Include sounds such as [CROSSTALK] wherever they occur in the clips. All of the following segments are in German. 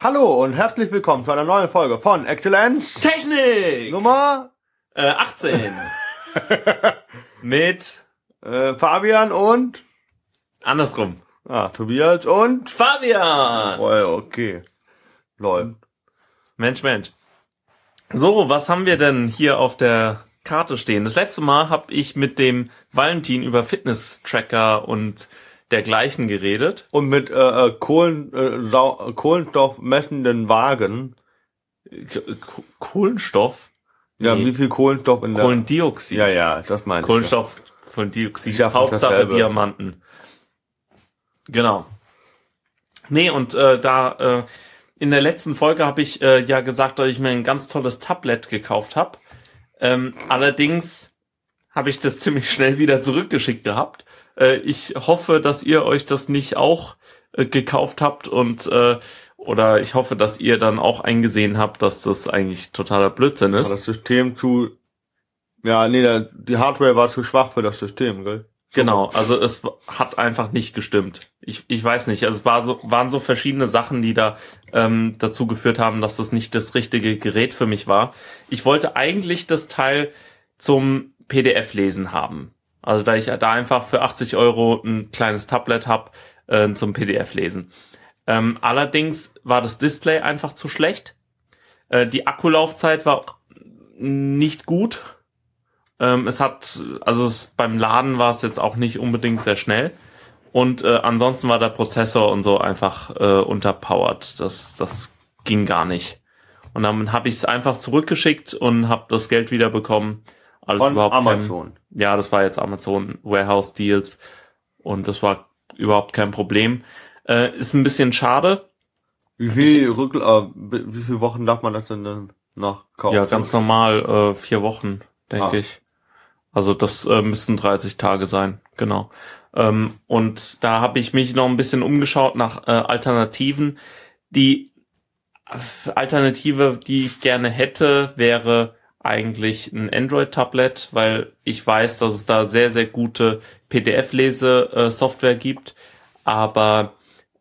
Hallo und herzlich willkommen zu einer neuen Folge von Exzellenz Technik Nummer äh, 18 [LAUGHS] mit äh, Fabian und andersrum ah, Tobias und Fabian. oh, okay. Läuft. Mensch, Mensch. So, was haben wir denn hier auf der Karte stehen? Das letzte Mal habe ich mit dem Valentin über Fitness-Tracker und dergleichen geredet. Und mit äh, äh, Kohlen, äh, Sau Kohlenstoffmessenden Wagen. Ko- Kohlenstoff? Ja, Nee. wie viel Kohlenstoff in der... Kohlendioxid. ja, ja, das meine ich. Kohlenstoff, sag fast Hauptsache. Diamanten. Genau. Nee, und äh, da äh, in der letzten Folge habe ich äh, ja gesagt, dass ich mir ein ganz tolles Tablet gekauft habe. Ähm, allerdings habe ich das [LAUGHS] ziemlich schnell wieder zurückgeschickt gehabt. Äh, ich hoffe, dass ihr euch das nicht auch äh, gekauft habt und äh, oder ich hoffe, dass ihr dann auch eingesehen habt, dass das eigentlich totaler Blödsinn ist. Das System zu... Ja, nee, der, die Hardware war zu schwach für das System, gell? Genau, also es hat einfach nicht gestimmt. Ich, ich weiß nicht, also es war so, waren so verschiedene Sachen, die da ähm, dazu geführt haben, dass das nicht das richtige Gerät für mich war. Ich wollte eigentlich das Teil zum PDF-Lesen haben. Also da ich da einfach für 80 Euro ein kleines Tablet habe äh, zum PDF-Lesen. Ähm, allerdings war das Display einfach zu schlecht. Äh, die Akkulaufzeit war nicht gut. Ähm, es hat, also es, beim Laden war es jetzt auch nicht unbedingt sehr schnell. Und äh, ansonsten war der Prozessor und so einfach äh, unterpowered. Das, das ging gar nicht. Und dann habe ich es einfach zurückgeschickt und habe das Geld wieder bekommen. Alles Von überhaupt kein, Amazon. ja, das war jetzt Amazon Warehouse Deals und das war überhaupt kein Problem. Äh, ist ein bisschen schade. Wie viel Rück, äh, wie viele Wochen darf man das denn dann nachkaufen? Ja, ganz normal äh, vier Wochen, denke Ah. ich. Also das äh, müssten 30 Tage sein, genau. Ähm, und da habe ich mich noch ein bisschen umgeschaut nach äh, Alternativen. Die äh, Alternative, die ich gerne hätte, wäre eigentlich ein Android-Tablet, weil ich weiß, dass es da sehr, sehr gute PDF-Lese-Software gibt, aber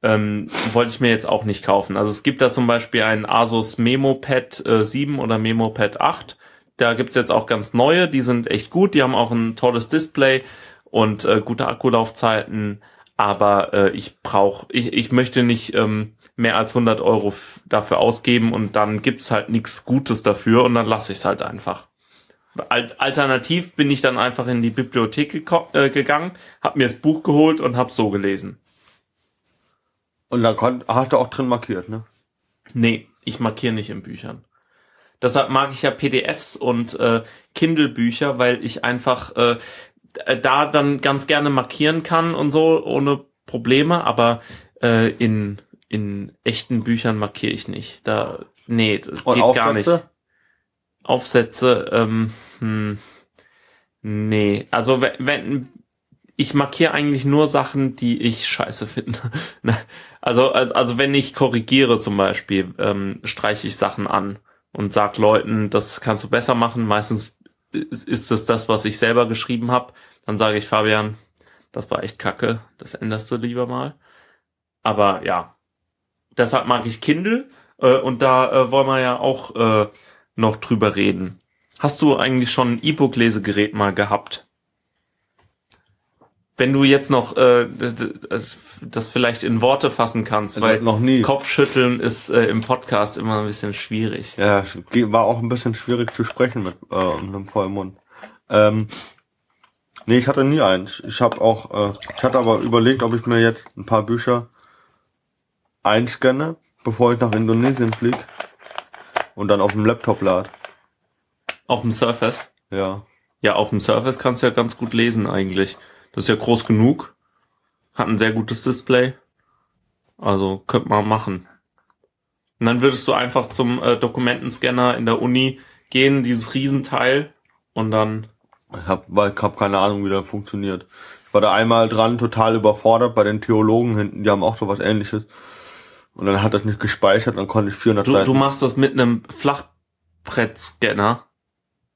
ähm, wollte ich mir jetzt auch nicht kaufen. Also es gibt da zum Beispiel einen Asus MemoPad äh, 7 oder MemoPad 8. Da gibt's jetzt auch ganz neue, die sind echt gut, die haben auch ein tolles Display und äh, gute Akkulaufzeiten, aber äh, ich brauche, ich, ich möchte nicht ähm, mehr als 100 Euro dafür ausgeben und dann gibt's halt nichts Gutes dafür und dann lasse ich es halt einfach. Al- Alternativ bin ich dann einfach in die Bibliothek äh, gegangen, habe mir das Buch geholt und habe so gelesen. Und da hast du auch drin markiert, ne? Nee, ich markiere nicht in Büchern. Deshalb mag ich ja PDFs und äh, Kindle-Bücher, weil ich einfach äh, da dann ganz gerne markieren kann und so ohne Probleme, aber äh, in in echten Büchern markiere ich nicht. Da nee, das Und geht gar nicht. Aufsätze? Aufsätze, ähm, hm, nee, also wenn, wenn ich markiere eigentlich nur Sachen, die ich scheiße finde. [LAUGHS] Ne? also, also also wenn ich korrigiere zum Beispiel, ähm, streiche ich Sachen an und sag Leuten, das kannst du besser machen. Meistens ist, ist es das, was ich selber geschrieben habe. Dann sage ich Fabian, das war echt kacke, das änderst du lieber mal. Aber ja, deshalb mag ich Kindle äh, und da äh, wollen wir ja auch äh, noch drüber reden. Hast du eigentlich schon ein E-Book-Lesegerät mal gehabt? Wenn du jetzt noch äh, das vielleicht in Worte fassen kannst, weil noch nie. Kopfschütteln ist äh, im Podcast immer ein bisschen schwierig. Ja, war auch ein bisschen schwierig zu sprechen mit äh, einem vollen Mund. Ähm, nee, ich hatte nie eins. Ich habe auch, äh, ich hatte aber überlegt, ob ich mir jetzt ein paar Bücher einscanne, bevor ich nach Indonesien fliege und dann auf dem Laptop lad. Auf dem Surface? Ja. Ja, auf dem Surface kannst du ja ganz gut lesen eigentlich. Das ist ja groß genug. Hat ein sehr gutes Display. Also könnte man machen. Und dann würdest du einfach zum äh, Dokumentenscanner in der Uni gehen, dieses Riesenteil, und dann. Ich hab, weil ich hab keine Ahnung, wie das funktioniert. Ich war da einmal dran, total überfordert bei den Theologen hinten, die haben auch so was ähnliches. Und dann hat das nicht gespeichert, dann konnte ich 400 Du, du machst das mit einem Flachbrettscanner.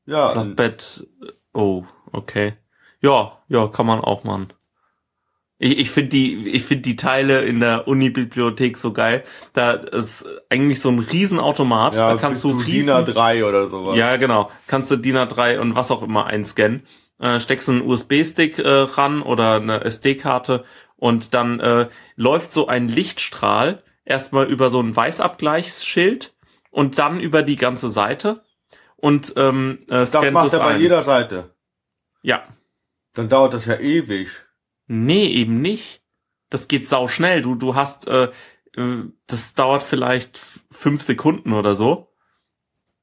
ja, Flachbett. Oh, okay. Ja, ja, kann man auch machen. Ich, ich finde die, ich finde die Teile in der Uni-Bibliothek so geil. Da ist eigentlich so ein Riesenautomat. Ja, da kannst du DIN riesen, A3 oder sowas. ja genau, kannst du DIN A3 und was auch immer einscannen. Äh, steckst einen USB-Stick äh, ran oder eine SD-Karte und dann äh, läuft so ein Lichtstrahl erstmal über so ein Weißabgleichsschild und dann über die ganze Seite und ähm, äh, das scannt macht es er bei ein. jeder Seite. Ja, Dann dauert das ja ewig. Nee, eben nicht. Das geht sau schnell. Du, du hast, äh, äh, das dauert vielleicht fünf Sekunden oder so.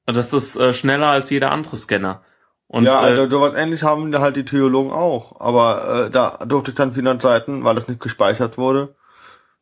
Und das ist äh, schneller als jeder andere Scanner. Und ja, äh, also sowas ähnlich haben halt die Theologen auch. Aber äh, da durfte ich dann 400 Seiten, weil das nicht gespeichert wurde,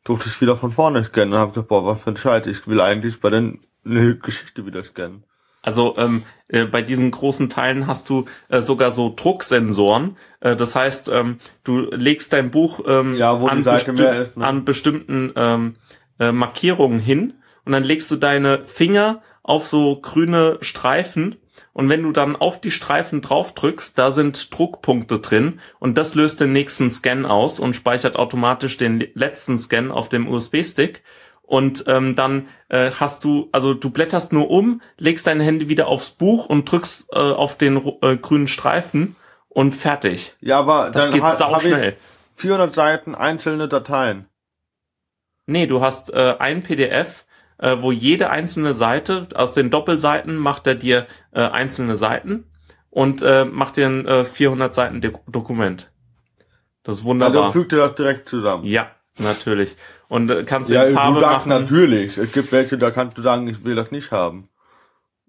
durfte ich wieder von vorne scannen und habe gesagt, boah, was für ein Scheiß. Ich will eigentlich bei den eine Geschichte wieder scannen. Also ähm, äh, bei diesen großen Teilen hast du äh, sogar so Drucksensoren. Äh, das heißt, ähm, du legst dein Buch ähm, Ja, an, besti- ist, ne? an bestimmten ähm, äh, Markierungen hin und dann legst du deine Finger auf so grüne Streifen und wenn du dann auf die Streifen drauf drückst, da sind Druckpunkte drin und das löst den nächsten Scan aus und speichert automatisch den letzten Scan auf dem USB-Stick und ähm, dann äh, hast du, also du blätterst nur um, legst deine Hände wieder aufs Buch und drückst äh, auf den äh, grünen Streifen und fertig. Ja, aber Das dann geht ha- sau hab schnell. ich 400 Seiten einzelne Dateien. Nee, du hast äh, ein PDF, äh, wo jede einzelne Seite, aus den Doppelseiten macht er dir äh, einzelne Seiten und äh, macht dir ein äh, 400 Seiten Do Dokument. Das ist wunderbar. Also fügt ihr das direkt zusammen. ja, natürlich. Und äh, kannst Ja, in Farbe du sagst machen. natürlich. Es gibt welche, da kannst du sagen, ich will das nicht haben.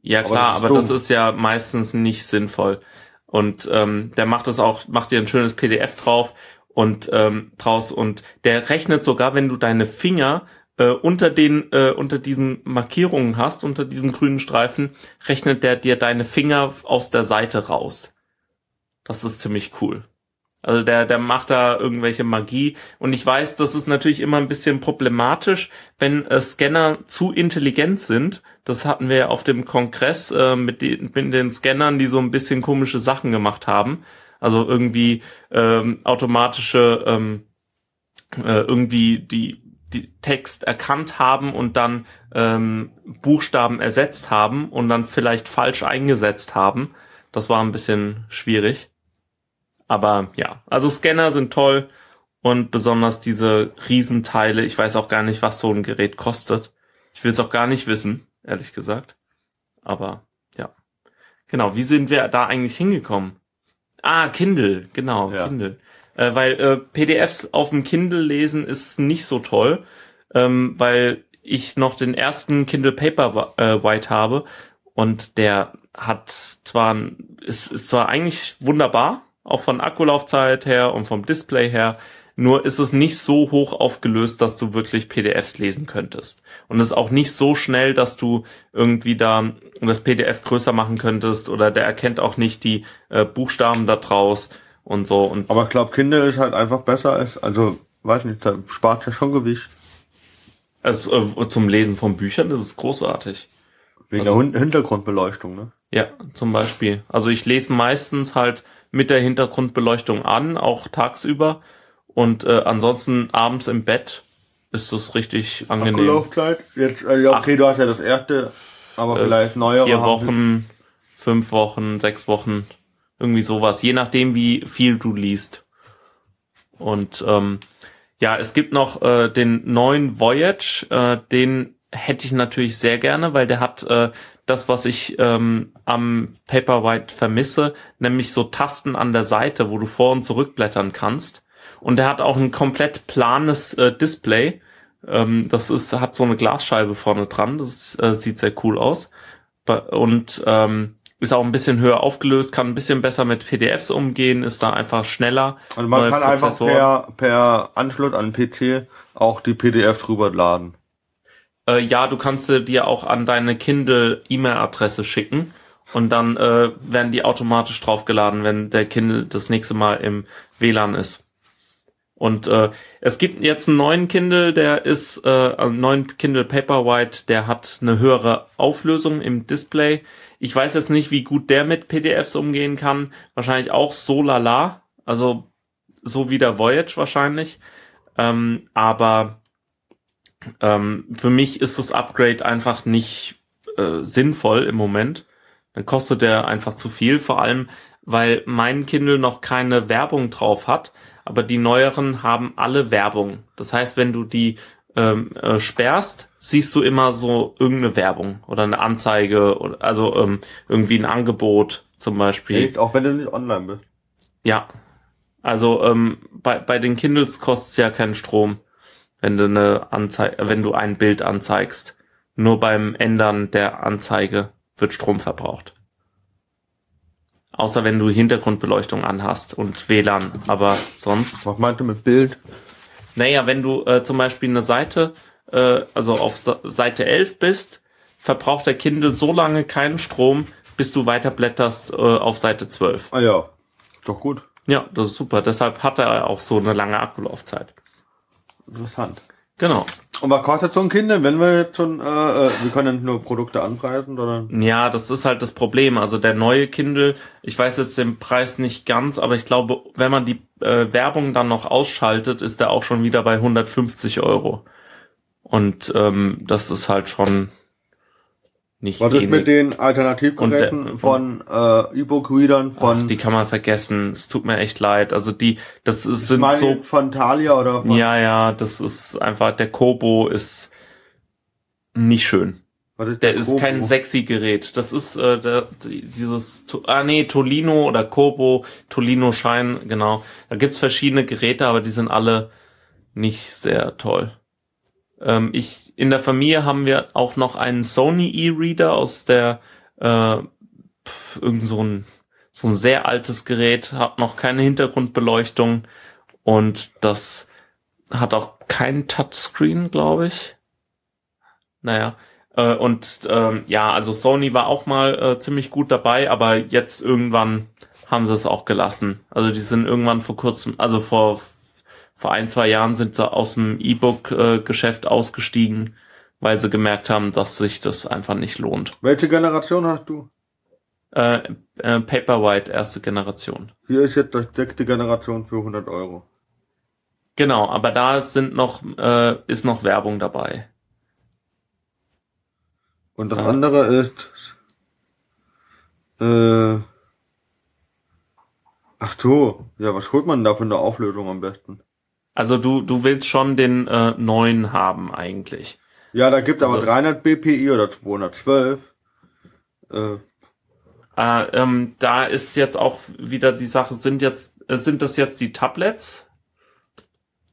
Ja Aber klar, das ist aber das ist ja meistens nicht sinnvoll. Und ähm, der macht das auch, macht dir ein schönes PDF drauf und ähm, draus und der rechnet sogar, wenn du deine Finger äh, unter den äh, unter diesen Markierungen hast, unter diesen grünen Streifen, rechnet der dir deine Finger aus der Seite raus. Das ist ziemlich cool. Also der, der macht da irgendwelche Magie. Und ich weiß, das ist natürlich immer ein bisschen problematisch, wenn äh, Scanner zu intelligent sind. Das hatten wir ja auf dem Kongress äh, mit, den, mit den Scannern, die so ein bisschen komische Sachen gemacht haben. Also irgendwie ähm, automatische, ähm, äh, irgendwie die, die Text erkannt haben und dann ähm, Buchstaben ersetzt haben und dann vielleicht falsch eingesetzt haben. Das war ein bisschen schwierig. Aber ja, also Scanner sind toll und besonders diese Riesenteile. Ich weiß auch gar nicht, was so ein Gerät kostet. Ich will es auch gar nicht wissen, ehrlich gesagt. Aber ja. Genau, wie sind wir da eigentlich hingekommen? Ah, Kindle, genau, Ja. Kindle. Äh, weil äh, PDFs auf dem Kindle lesen ist nicht so toll, ähm, weil ich noch den ersten Kindle Paperwhite habe und der hat zwar, ist, ist zwar eigentlich wunderbar, auch von Akkulaufzeit her und vom Display her, nur ist es nicht so hoch aufgelöst, dass du wirklich PDFs lesen könntest. Und es ist auch nicht so schnell, dass du irgendwie da das PDF größer machen könntest oder der erkennt auch nicht die äh, Buchstaben da draus und so. Und Aber ich glaube, Kinder ist halt einfach besser als, also, weiß nicht, da spart ja schon Gewicht. also, äh, zum Lesen von Büchern, das ist großartig. Wegen Also- der Hin- Hintergrundbeleuchtung, ne? Ja, zum Beispiel. Also ich lese meistens halt mit der Hintergrundbeleuchtung an, auch tagsüber. Und äh, ansonsten abends im Bett ist das richtig angenehm. Akkulaufzeit? Jetzt, äh, ja, okay, du hast ja das erste, aber Äh, vielleicht neuere. Vier Wochen, fünf Wochen, sechs Wochen, irgendwie sowas, je nachdem, wie viel du liest. Und ähm, ja, es gibt noch äh, den neuen Voyage, äh, den hätte ich natürlich sehr gerne, weil der hat äh, das, was ich ähm, am Paperwhite vermisse, nämlich so Tasten an der Seite, wo du vor und zurückblättern kannst. Und der hat auch ein komplett planes äh, Display. Ähm, das ist, hat so eine Glasscheibe vorne dran. Das äh, sieht sehr cool aus. Und ähm, ist auch ein bisschen höher aufgelöst, kann ein bisschen besser mit PDFs umgehen, ist da einfach schneller. Also man kann einfach Prozessoren. per, per Anschluss an PC auch die PDF drüber laden. Äh, ja, du kannst dir auch an deine Kindle E-Mail-Adresse schicken und dann äh, werden die automatisch draufgeladen, wenn der Kindle das nächste Mal im WLAN ist. Und äh, es gibt jetzt einen neuen Kindle, der ist äh, einen neuen Kindle Paperwhite, der hat eine höhere Auflösung im Display. Ich weiß jetzt nicht, wie gut der mit PDFs umgehen kann. Wahrscheinlich auch so lala. Also so wie der Voyage wahrscheinlich. Ähm, aber ähm, für mich ist das Upgrade einfach nicht äh, sinnvoll im Moment. Dann kostet der einfach zu viel, vor allem weil mein Kindle noch keine Werbung drauf hat, aber die neueren haben alle Werbung. Das heißt, wenn du die ähm, äh, sperrst, siehst du immer so irgendeine Werbung oder eine Anzeige oder also ähm, irgendwie ein Angebot zum Beispiel. Echt? Auch wenn du nicht online bist. Ja. Also ähm, bei, bei den Kindles kostet es ja keinen Strom, wenn du eine Anzeige, wenn du ein Bild anzeigst. Nur beim Ändern der Anzeige wird Strom verbraucht. Außer wenn du Hintergrundbeleuchtung anhast und WLAN, aber sonst. Was meinte mit Bild? Naja, wenn du äh, zum Beispiel eine Seite, äh, also auf Seite 11 bist, verbraucht der Kindle so lange keinen Strom, bis du weiterblätterst äh, auf Seite 12. Ah ja, doch gut. Ja, das ist super. Deshalb hat er auch so eine lange Akkulaufzeit. Interessant. Genau. Und was kostet so ein Kind, wenn wir jetzt schon, äh, äh, wir können nur Produkte anpreisen, oder? Ja, das ist halt das Problem. Also der neue Kindle, ich weiß jetzt den Preis nicht ganz, aber ich glaube, wenn man die äh, Werbung dann noch ausschaltet, ist der auch schon wieder bei 150 Euro. Und ähm, das ist halt schon nicht Was ist mit den Alternativgeräten der- von äh, E-Book-Readern von Ach, die kann man vergessen. Es tut mir echt leid. Also die, das ist, sind meine so von Thalia oder von Ja, ja, das ist einfach, der Kobo ist nicht schön. ist Der ist Kobo? kein sexy Gerät. Das ist äh, der, die- dieses, ah nee, Tolino oder Kobo, Tolino Shine, genau. Da gibt's verschiedene Geräte, aber die sind alle nicht sehr toll. Ähm, ich, in der Familie haben wir auch noch einen Sony E-Reader aus der, äh, pf, irgend so ein, so ein sehr altes Gerät, hat noch keine Hintergrundbeleuchtung und das hat auch kein Touchscreen, glaube ich. Naja, äh, und ähm, ja, also Sony war auch mal äh, ziemlich gut dabei, aber jetzt irgendwann haben sie es auch gelassen. Also die sind irgendwann vor kurzem, also vor vor ein, zwei Jahren sind sie aus dem E-Book-Geschäft ausgestiegen, weil sie gemerkt haben, dass sich das einfach nicht lohnt. Welche Generation hast du? Äh, äh, Paperwhite, erste Generation. Hier ist jetzt die sechste Generation für 100 Euro. Genau, aber da sind noch, äh, ist noch Werbung dabei. Und das Ja. andere ist äh, Ach so, ja, was holt man da für eine Auflösung am besten? Also du, du willst schon den äh, neuen haben eigentlich. Ja, da gibt aber Also- 300 BPI oder 212. Äh, Äh, ähm, da ist jetzt auch wieder die Sache, sind jetzt, äh, sind das jetzt die Tablets?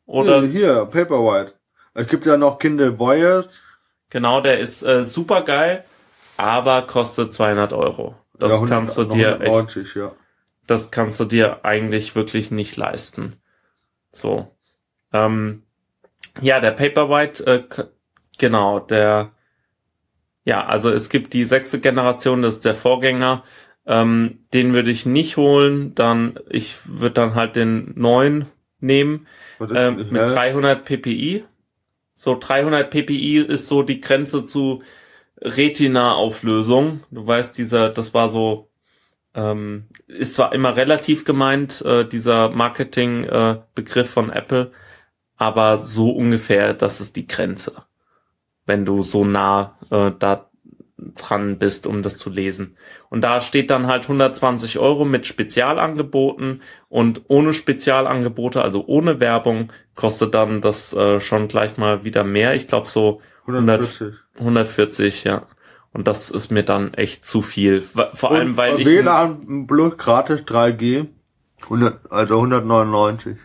Oder hier, hier, Paperwhite. Es gibt ja noch Kindle Voyage. genau, der ist äh, super geil, aber kostet 200 Euro. Das ja, 100 kannst du dir echt 190, ja. das kannst du dir eigentlich wirklich nicht leisten. So. Ähm, ja, der Paperwhite, äh, genau, der, ja, also es gibt die sechste Generation, das ist der Vorgänger. Ähm, den würde ich nicht holen, dann, ich würde dann halt den neuen nehmen, denn- mit hä? 300 ppi. So 300 ppi ist so die Grenze zu Retina-Auflösung. Du weißt, dieser, das war so, ähm, ist zwar immer relativ gemeint, äh, dieser Marketing-Begriff äh, von Apple, aber so ungefähr, das ist die Grenze, wenn du so nah äh, da dran bist, um das zu lesen. Und da steht dann halt 120 Euro mit Spezialangeboten und ohne Spezialangebote, also ohne Werbung, kostet dann das äh, schon gleich mal wieder mehr. Ich glaube so 140. 140, ja. Und das ist mir dann echt zu viel. Vor allem, Und weil ich. WLAN Plus gratis 3G. 100, also 199.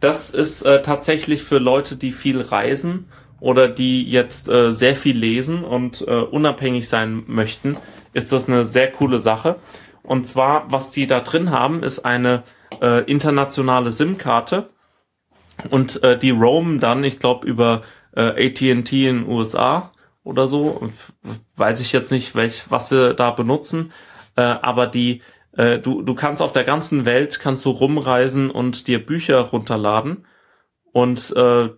Das ist äh, tatsächlich für Leute, die viel reisen oder die jetzt äh, sehr viel lesen und äh, unabhängig sein möchten, ist das eine sehr coole Sache. Und zwar, was die da drin haben, ist eine äh, internationale SIM-Karte und äh, die roamen dann, ich glaube, über äh, AT&T in den USA oder so. Weiß ich jetzt nicht, welch, was sie da benutzen, äh, aber die äh, du, du kannst auf der ganzen Welt kannst du rumreisen und dir Bücher runterladen und äh,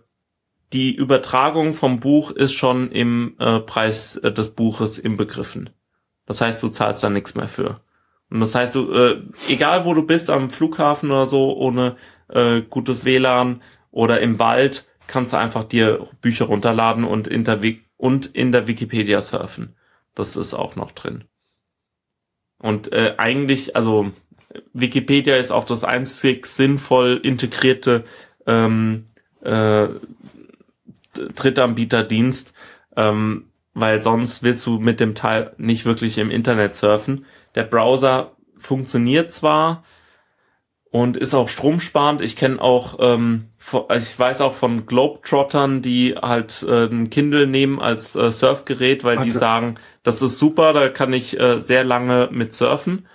die Übertragung vom Buch ist schon im äh, Preis äh, des Buches inbegriffen. Das heißt, du zahlst da nichts mehr für. Und das heißt, du, äh, egal wo du bist, am Flughafen oder so, ohne äh, gutes WLAN oder im Wald kannst du einfach dir Bücher runterladen und und in der Wikipedia surfen. Das ist auch noch drin. Und äh, eigentlich, also Wikipedia ist auch das einzig sinnvoll integrierte ähm, äh, Drittanbieterdienst, ähm, weil sonst willst du mit dem Teil nicht wirklich im Internet surfen. Der Browser funktioniert zwar und ist auch stromsparend. Ich kenne auch, ähm, ich weiß auch von Globetrottern, die halt äh, ein Kindle nehmen als äh, Surfgerät, weil die sagen, das ist super, da kann ich äh, sehr lange mit surfen.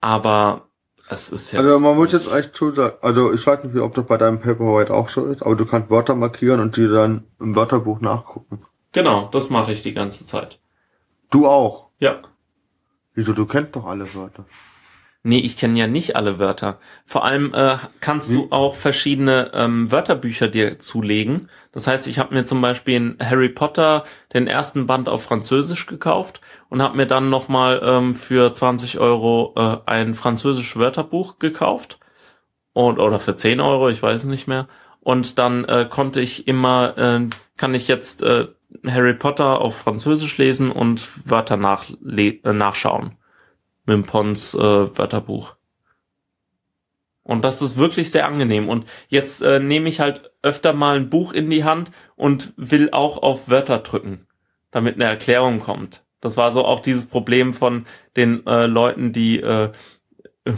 Aber es ist jetzt. Also man muss jetzt echt zusagen, also ich weiß nicht, ob das bei deinem Paperwhite auch so ist, aber du kannst Wörter markieren und die dann im Wörterbuch nachgucken. Genau, das mache ich die ganze Zeit. Du auch? Ja. Wieso, du kennst doch alle Wörter. Nee, ich kenne ja nicht alle Wörter. Vor allem äh, kannst hm? du auch verschiedene ähm, Wörterbücher dir zulegen. Das heißt, ich habe mir zum Beispiel in Harry Potter den ersten Band auf Französisch gekauft und habe mir dann nochmal ähm, für 20 Euro äh, ein französisches Wörterbuch gekauft. Und, oder für 10 Euro, ich weiß nicht mehr. Und dann äh, konnte ich immer, äh, kann ich jetzt äh, Harry Potter auf Französisch lesen und Wörter nach, äh, nachschauen mit dem Pons äh, Wörterbuch. Und das ist wirklich sehr angenehm. Und jetzt äh, nehme ich halt öfter mal ein Buch in die Hand und will auch auf Wörter drücken, damit eine Erklärung kommt. Das war so auch dieses Problem von den äh, Leuten, die äh, [LAUGHS]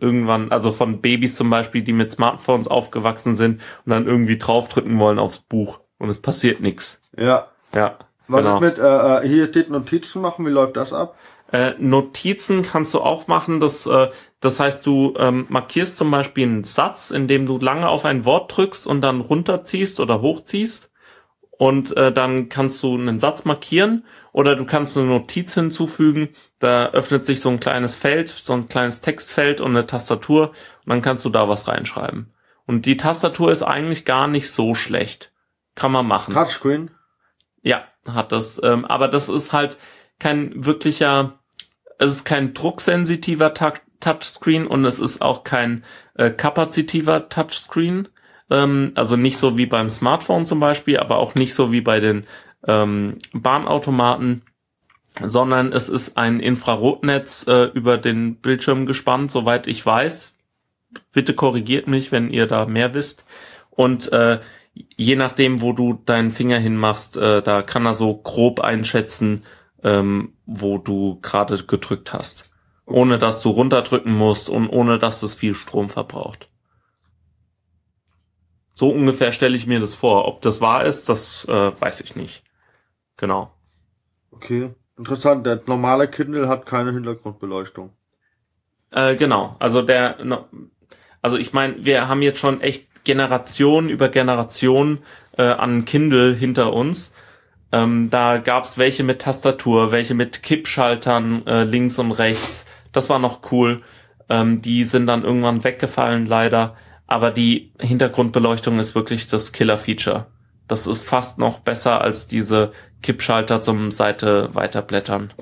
irgendwann, also von Babys zum Beispiel, die mit Smartphones aufgewachsen sind und dann irgendwie draufdrücken wollen aufs Buch und es passiert nichts. Ja. Ja. Was genau. mit, äh, äh, hier steht Notizen machen, wie läuft das ab? Äh, Notizen kannst du auch machen. Das, äh, das heißt, du ähm, markierst zum Beispiel einen Satz, indem du lange auf ein Wort drückst und dann runterziehst oder hochziehst. Und äh, dann kannst du einen Satz markieren oder du kannst eine Notiz hinzufügen. Da öffnet sich so ein kleines Feld, so ein kleines Textfeld und eine Tastatur und dann kannst du da was reinschreiben. Und die Tastatur ist eigentlich gar nicht so schlecht. Kann man machen. Touchscreen? Ja, hat das. Ähm, aber das ist halt, kein wirklicher, es ist kein drucksensitiver Touchscreen und es ist auch kein äh, kapazitiver Touchscreen. Ähm, also nicht so wie beim Smartphone zum Beispiel, aber auch nicht so wie bei den ähm, Bahnautomaten, sondern es ist ein Infrarotnetz äh, über den Bildschirm gespannt, soweit ich weiß. Bitte korrigiert mich, wenn ihr da mehr wisst. Und äh, je nachdem, wo du deinen Finger hinmachst, äh, da kann er so grob einschätzen, ähm, wo du gerade gedrückt hast. Ohne dass du runterdrücken musst und ohne dass es viel Strom verbraucht. So ungefähr stelle ich mir das vor. Ob das wahr ist, das äh, weiß ich nicht. Genau. Okay. Interessant, der normale Kindle hat keine Hintergrundbeleuchtung. Äh, genau. Also der, also ich meine, wir haben jetzt schon echt Generation über Generation äh, an Kindle hinter uns. Ähm, da gab's welche mit Tastatur, welche mit Kippschaltern äh, links und rechts. Das war noch cool. Ähm, die sind dann irgendwann weggefallen, leider. Aber die Hintergrundbeleuchtung ist wirklich das Killer-Feature. Das ist fast noch besser als diese Kippschalter zum Seite weiterblättern.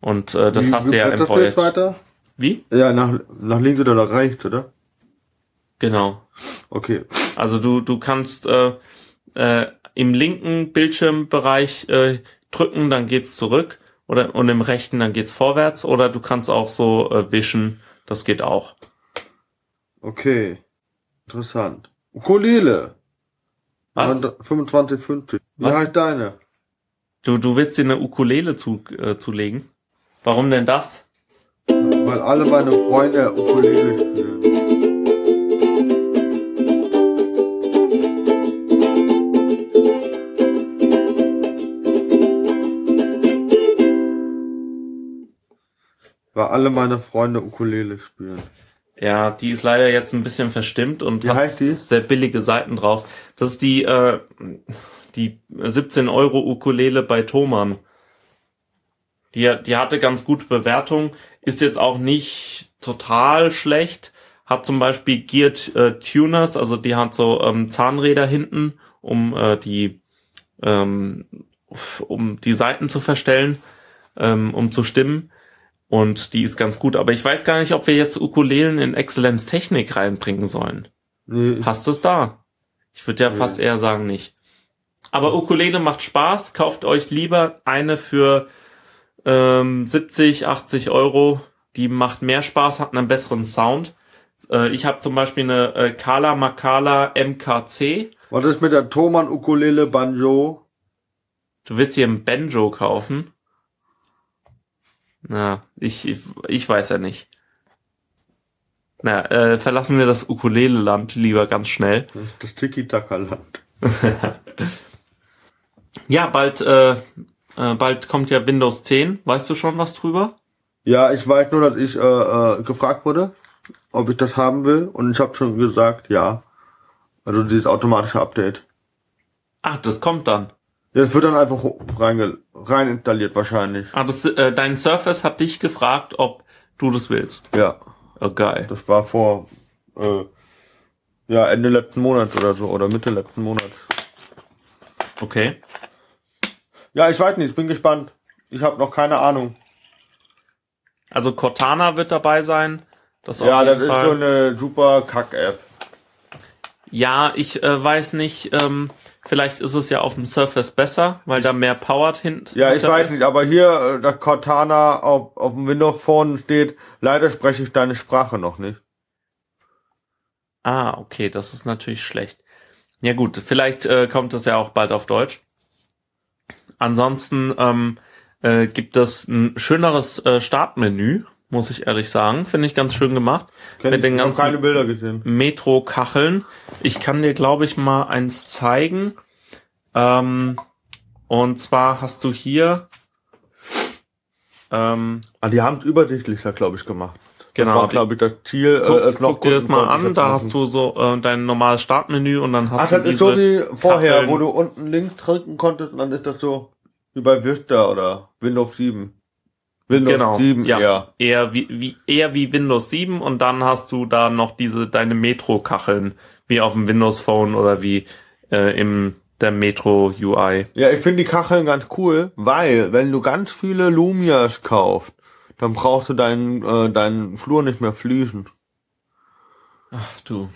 Und äh, das wie, hast du ja im Voyage. weiter? Wie? Ja, nach, nach links oder nach rechts, oder? Genau. Okay. Also du, du kannst äh, äh, im linken Bildschirmbereich äh, drücken, dann geht's zurück oder und im rechten dann geht's vorwärts oder du kannst auch so äh, wischen, das geht auch. Okay, interessant. Ukulele. Was? 25,50. Wie Was? heißt deine? Du, du willst dir eine Ukulele zu, äh, zulegen? Warum denn das? Weil alle meine Freunde Ukulele spielen. Weil alle meine Freunde Ukulele spielen. Ja, die ist leider jetzt ein bisschen verstimmt und Wie hat sehr billige Seiten drauf. Das ist die, äh, die 17 Euro Ukulele bei Thomann. Die, die hatte ganz gute Bewertung, ist jetzt auch nicht total schlecht. Hat zum Beispiel Geared äh, Tuners, also die hat so ähm, Zahnräder hinten, um äh, die ähm, um die Seiten zu verstellen, ähm, um zu stimmen. Und die ist ganz gut. Aber ich weiß gar nicht, ob wir jetzt Ukulelen in Exzellenz Technik reinbringen sollen. Nee, Passt es da? Ich würde ja Nee. fast eher sagen nicht. Aber Ukulele macht Spaß. Kauft euch lieber eine für ähm, 70, 80 Euro. Die macht mehr Spaß, hat einen besseren Sound. Äh, ich habe zum Beispiel eine äh, Kala Makala MKC. was ist mit der Thomann Ukulele Banjo? Du willst hier ein Banjo kaufen? Na, ich, ich, ich weiß ja nicht. Na, äh, verlassen wir das Ukulele-Land lieber ganz schnell. Das Tiki-Taka-Land. [LAUGHS] Ja, bald, äh, äh, bald kommt ja Windows 10. Weißt du schon was drüber? Ja, ich weiß nur, dass ich äh, äh, gefragt wurde, ob ich das haben will. Und ich habe schon gesagt, ja. Also dieses automatische Update. Ah, das kommt dann. Das wird dann einfach reinge rein installiert wahrscheinlich. Ah, das, äh, dein Surface hat dich gefragt, ob du das willst. Ja, Oh, geil. das war vor äh, ja Ende letzten Monats oder so oder Mitte letzten Monats. Okay. Ja, ich weiß nicht, ich bin gespannt. Ich habe noch keine Ahnung. Also Cortana wird dabei sein. Das Ja, das jeden ist Fall. so eine super Kack-App. Ja, ich äh, weiß nicht, ähm, vielleicht ist es ja auf dem Surface besser, weil da mehr Power hinten. Ja, ich weiß nicht, aber hier, äh, das Cortana auf, auf dem Windows Phone steht, leider spreche ich deine Sprache noch nicht. Ah, okay, das ist natürlich schlecht. Ja gut, vielleicht äh, kommt das ja auch bald auf Deutsch. Ansonsten ähm, äh, gibt es ein schöneres äh, Startmenü, muss ich ehrlich sagen. Finde ich ganz schön gemacht. Kenn Mit ich, den ganzen- keine Bilder gesehen. Metro-Kacheln. Ich kann dir, glaube ich, mal eins zeigen. Ähm, und zwar hast du hier ähm, Ah, die haben es übersichtlicher, glaube ich, gemacht. genau. War, glaube ich, das Ziel. Guck, äh, es noch guck dir das mal an, da hast du so äh, dein normales Startmenü und dann hast Ach, du das ist so wie vorher, Kacheln. wo du unten links drücken konntest und dann ist das so wie bei Vista oder Windows 7. Windows genau, 7 ja, eher. eher wie, wie eher wie Windows 7 und dann hast du da noch diese deine Metro Kacheln wie auf dem Windows Phone oder wie äh, im der Metro UI. Ja, ich finde die Kacheln ganz cool, weil wenn du ganz viele Lumias kaufst, dann brauchst du deinen äh, deinen Flur nicht mehr fließen. Ach du.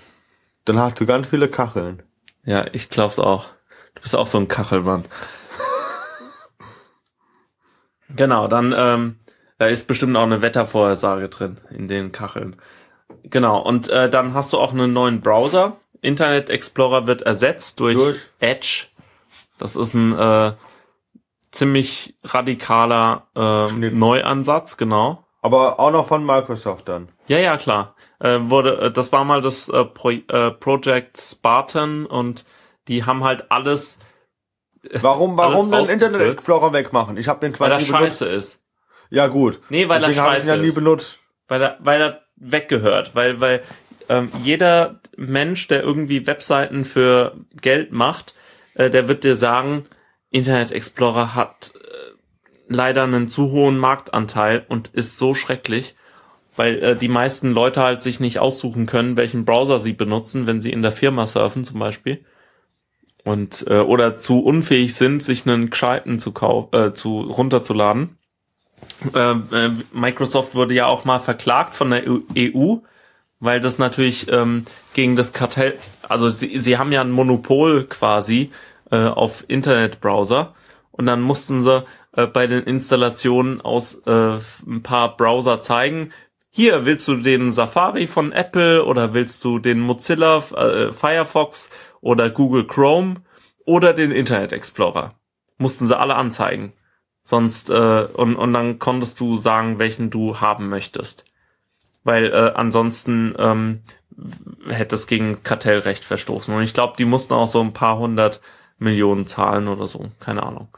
Dann hast du ganz viele Kacheln. Ja, ich glaub's auch. Du bist auch so ein Kachelmann. [LAUGHS] genau, dann ähm, da ist bestimmt auch eine Wettervorhersage drin in den Kacheln. Genau, und äh, dann hast du auch einen neuen Browser. Internet Explorer wird ersetzt durch, Durch? Edge. Das ist ein äh, ziemlich radikaler äh, Schnitt. Neuansatz, genau. Aber auch noch von Microsoft dann. Ja, ja, klar. Äh, wurde, äh, das war mal das äh, Pro äh, Project Spartan und die haben halt alles, Warum, warum Alles den Internet. Explorer wegmachen? Ich habe den zwar weil benutzt. scheiße ist. Ja gut. Nee, weil er Deswegen ihn scheiße ja nie benutzt. Weil er, weil er weggehört. Weil, weil ähm, jeder Mensch, der irgendwie Webseiten für Geld macht, äh, der wird dir sagen, Internet Explorer hat äh, leider einen zu hohen Marktanteil und ist so schrecklich, weil äh, die meisten Leute halt sich nicht aussuchen können, welchen Browser sie benutzen, wenn sie in der Firma surfen zum Beispiel. Und äh, oder zu unfähig sind, sich einen gescheiten zu kau äh, zu runterzuladen. Äh, äh, Microsoft wurde ja auch mal verklagt von der EU, weil das natürlich ähm, gegen das Kartell, also sie, sie haben ja ein Monopol quasi äh, auf Internetbrowser und dann mussten sie äh, bei den Installationen aus äh, ein paar Browser zeigen, hier willst du den Safari von Apple oder willst du den Mozilla äh, Firefox oder Google Chrome oder den Internet Explorer. Mussten sie alle anzeigen. Sonst, äh, und, und dann konntest du sagen, welchen du haben möchtest. Weil äh, ansonsten ähm, hätte es gegen Kartellrecht verstoßen. Und ich glaube, die mussten auch so ein paar hundert Millionen zahlen oder so. Keine Ahnung.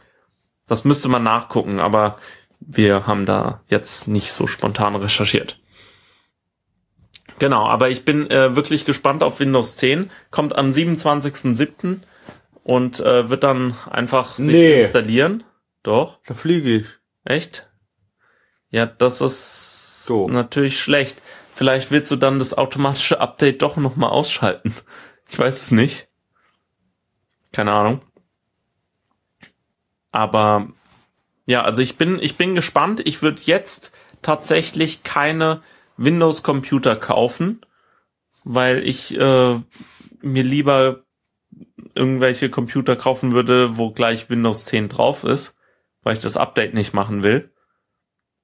Das müsste man nachgucken, aber wir haben da jetzt nicht so spontan recherchiert. Genau, aber ich bin äh, wirklich gespannt auf Windows 10. Kommt am 27.07. und äh, wird dann einfach sich Nee. installieren. Doch. Da fliege ich. Echt? Ja, das ist So. natürlich schlecht. Vielleicht willst du dann das automatische Update doch nochmal ausschalten. Ich weiß es nicht. Keine Ahnung. Aber ja, also ich bin, ich bin gespannt. Ich würde jetzt tatsächlich keine Windows-Computer kaufen, weil ich äh, mir lieber irgendwelche Computer kaufen würde, wo gleich Windows 10 drauf ist, weil ich das Update nicht machen will.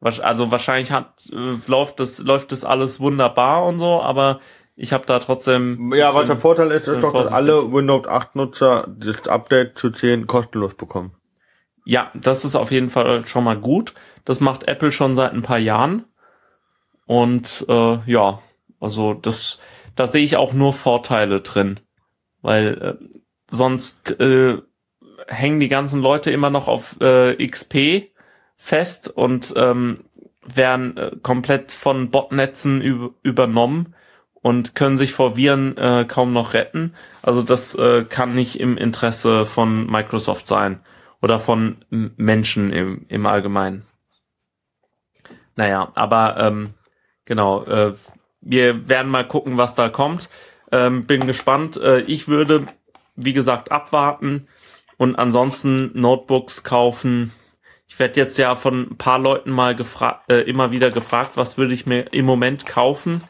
Also wahrscheinlich hat, äh, läuft das läuft das alles wunderbar und so, aber ich habe da trotzdem. Ja, was der Vorteil ist, ist doch, dass alle Windows 8 Nutzer das Update zu 10 kostenlos bekommen. Ja, das ist auf jeden Fall schon mal gut. Das macht Apple schon seit ein paar Jahren. Und äh, ja, also das, da sehe ich auch nur Vorteile drin. Weil äh, sonst äh, hängen die ganzen Leute immer noch auf äh, XP fest und ähm, werden äh, komplett von Botnetzen übernommen und können sich vor Viren äh, kaum noch retten. Also das äh, kann nicht im Interesse von Microsoft sein oder von Menschen im, im Allgemeinen. Naja, aber ähm, genau, äh, wir werden mal gucken, was da kommt. Ähm, bin gespannt. Äh, ich würde, wie gesagt, abwarten und ansonsten Notebooks kaufen. Ich werde jetzt ja von ein paar Leuten mal gefragt, äh, immer wieder gefragt, was würde ich mir im Moment kaufen.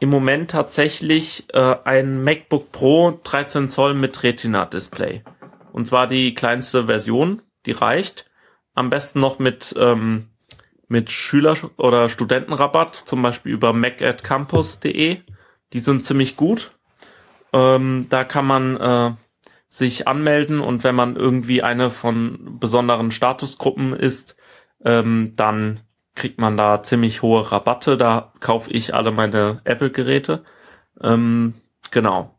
Im Moment tatsächlich äh, ein MacBook Pro 13 Zoll mit Retina-Display. Und zwar die kleinste Version, die reicht. Am besten noch mit, ähm, mit Schüler- oder Studentenrabatt, zum Beispiel über macatcampus.de. Die sind ziemlich gut. Ähm, da kann man äh, sich anmelden und wenn man irgendwie eine von besonderen Statusgruppen ist, ähm, dann kriegt man da ziemlich hohe Rabatte. Da kaufe ich alle meine Apple-Geräte. Ähm, genau.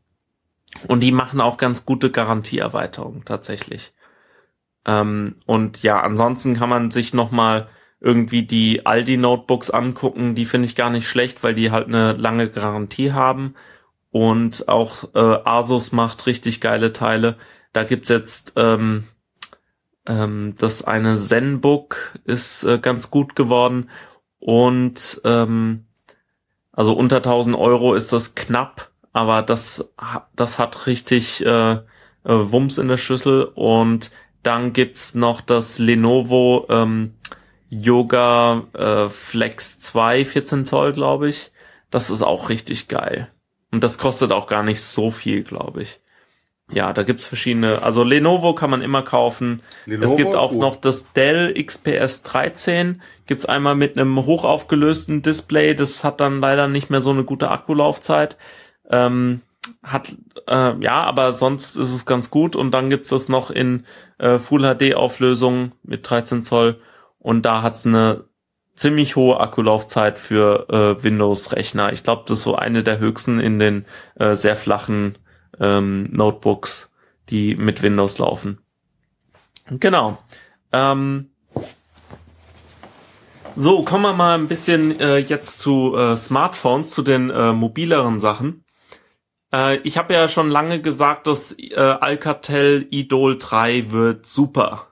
Und die machen auch ganz gute Garantieerweiterungen tatsächlich. Ähm, und ja, ansonsten kann man sich noch mal irgendwie die Aldi Notebooks angucken. Die finde ich gar nicht schlecht, weil die halt eine lange Garantie haben. Und auch äh, Asus macht richtig geile Teile. Da gibt's jetzt ähm, ähm, das eine ZenBook ist äh, ganz gut geworden. Und ähm, also unter 1000 Euro ist das knapp aber das, das hat richtig äh, äh, Wumms in der Schüssel und dann gibt's noch das Lenovo ähm, Yoga äh, Flex 2, 14 Zoll, glaube ich. Das ist auch richtig geil. Und das kostet auch gar nicht so viel, glaube ich. Ja, da gibt's verschiedene. Also Lenovo kann man immer kaufen. Lenovo, es gibt auch gut. noch das Dell XPS 13. Gibt's einmal mit einem hochaufgelösten Display. Das hat dann leider nicht mehr so eine gute Akkulaufzeit. Ähm, hat äh, ja, aber sonst ist es ganz gut und dann gibt's das noch in äh, Full HD Auflösung mit 13 Zoll und da hat's eine ziemlich hohe Akkulaufzeit für äh, Windows Rechner. Ich glaube, das ist so eine der höchsten in den äh, sehr flachen ähm, Notebooks, die mit Windows laufen. Genau. Ähm, so, kommen wir mal ein bisschen äh, jetzt zu äh, Smartphones, zu den äh, mobileren Sachen. Äh, ich habe ja schon lange gesagt, dass äh, Alcatel Idol 3 wird super.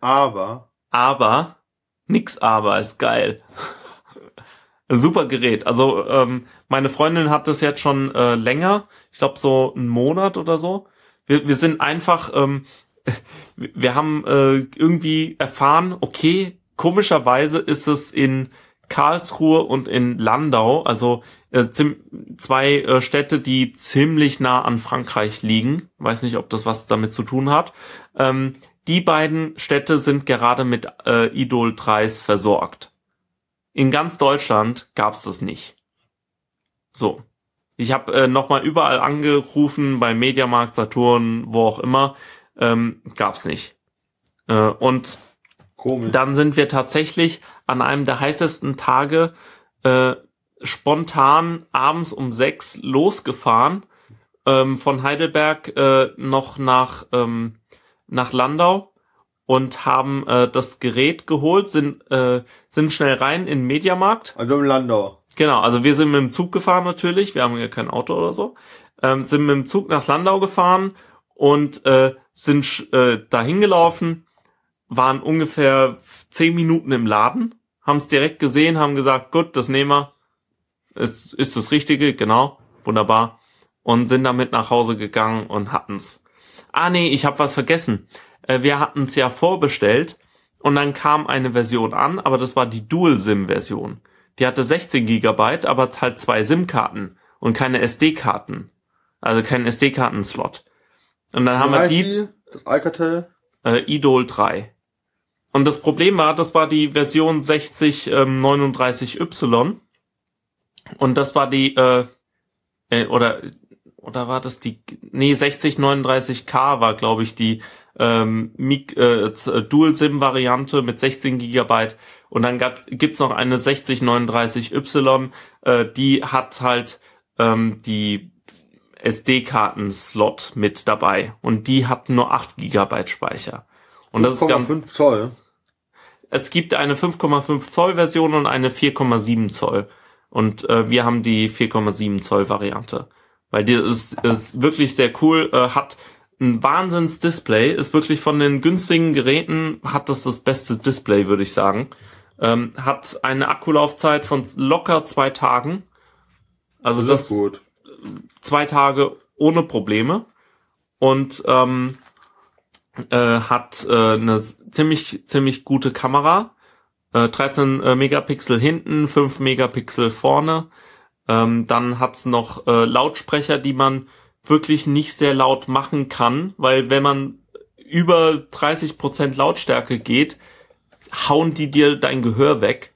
Aber. Aber. Nix aber, ist geil. [LAUGHS] super Gerät. Also ähm, meine Freundin hat das jetzt schon äh, länger. Ich glaube so einen Monat oder so. Wir, wir sind einfach, ähm, [LAUGHS] wir haben äh, irgendwie erfahren, okay, komischerweise ist es in Karlsruhe und in Landau, also äh, zwei äh, Städte, die ziemlich nah an Frankreich liegen. Weiß nicht, ob das was damit zu tun hat. Ähm, die beiden Städte sind gerade mit äh, Idol 3s versorgt. In ganz Deutschland gab's das nicht. So. Ich habe äh, nochmal überall angerufen, bei Mediamarkt, Saturn, wo auch immer. Ähm, gab's nicht. Äh, und Komisch. Dann sind wir tatsächlich an einem der heißesten Tage äh, spontan abends um sechs losgefahren ähm, von Heidelberg äh, noch nach ähm, nach Landau und haben äh, das Gerät geholt, sind äh, sind schnell rein in den Mediamarkt. Also im Landau. Genau, also wir sind mit dem Zug gefahren natürlich, wir haben ja kein Auto oder so, ähm, sind mit dem Zug nach Landau gefahren und äh, sind äh, dahin gelaufen waren ungefähr zehn Minuten im Laden, haben es direkt gesehen, haben gesagt, gut, das nehmen wir. Es ist das Richtige, genau, wunderbar. Und sind damit nach Hause gegangen und hatten's. Ah nee, ich habe was vergessen. Äh, wir hatten's ja vorbestellt und dann kam eine Version an, aber das war die Dual-SIM-Version. Die hatte 16 Gigabyte, aber halt zwei SIM-Karten. und keine SD-Karten. Also keinen SD-Karten-Slot. Und dann haben wir die, Alcatel? äh, Idol 3. Und das Problem war, das war die Version 6039Y. Und das war die, äh, äh, oder, oder war das die, nee, 6039K war, glaube ich, die ähm, Mic- äh, Z- Dual-SIM-Variante mit 16 Gigabyte. Und dann gab, gibt's noch eine 6039Y, äh, die hat halt ähm, die SD-Karten-Slot mit dabei. Und die hat nur 8 Gigabyte Speicher. Und das ist ganz, 5,5 Zoll. es gibt eine 5,5 Zoll Version und eine 4,7 Zoll. Und äh, wir haben die 4,7 Zoll Variante. Weil die ist, ist wirklich sehr cool, äh, hat ein Wahnsinns Display, ist wirklich von den günstigen Geräten, hat das das beste Display, würde ich sagen. Ähm, hat eine Akkulaufzeit von locker zwei Tagen. Also das, ist gut. zwei Tage ohne Probleme und ähm, äh, hat äh, eine ziemlich ziemlich gute Kamera, äh, 13 äh, Megapixel hinten, 5 Megapixel vorne. Ähm, dann hat's noch äh, Lautsprecher, die man wirklich nicht sehr laut machen kann, weil wenn man über 30% Lautstärke geht, hauen die dir dein Gehör weg.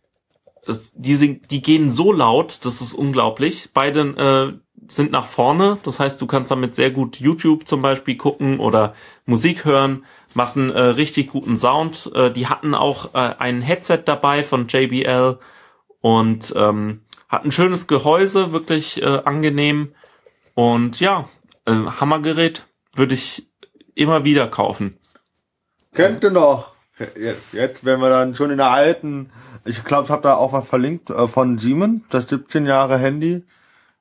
Das, die, sind, die gehen so laut, das ist unglaublich. Beide äh, sind nach vorne, das heißt, du kannst damit sehr gut YouTube zum Beispiel gucken oder Musik hören, machen äh, richtig guten Sound. Äh, die hatten auch äh, ein Headset dabei von JBL und ähm, hat ein schönes Gehäuse, wirklich äh, angenehm. Und ja, äh, Hammergerät würde ich immer wieder kaufen. Kennst du noch? Jetzt, wenn wir dann schon in der alten, ich glaube, ich habe da auch was verlinkt äh, von Siemens, das 17 Jahre Handy,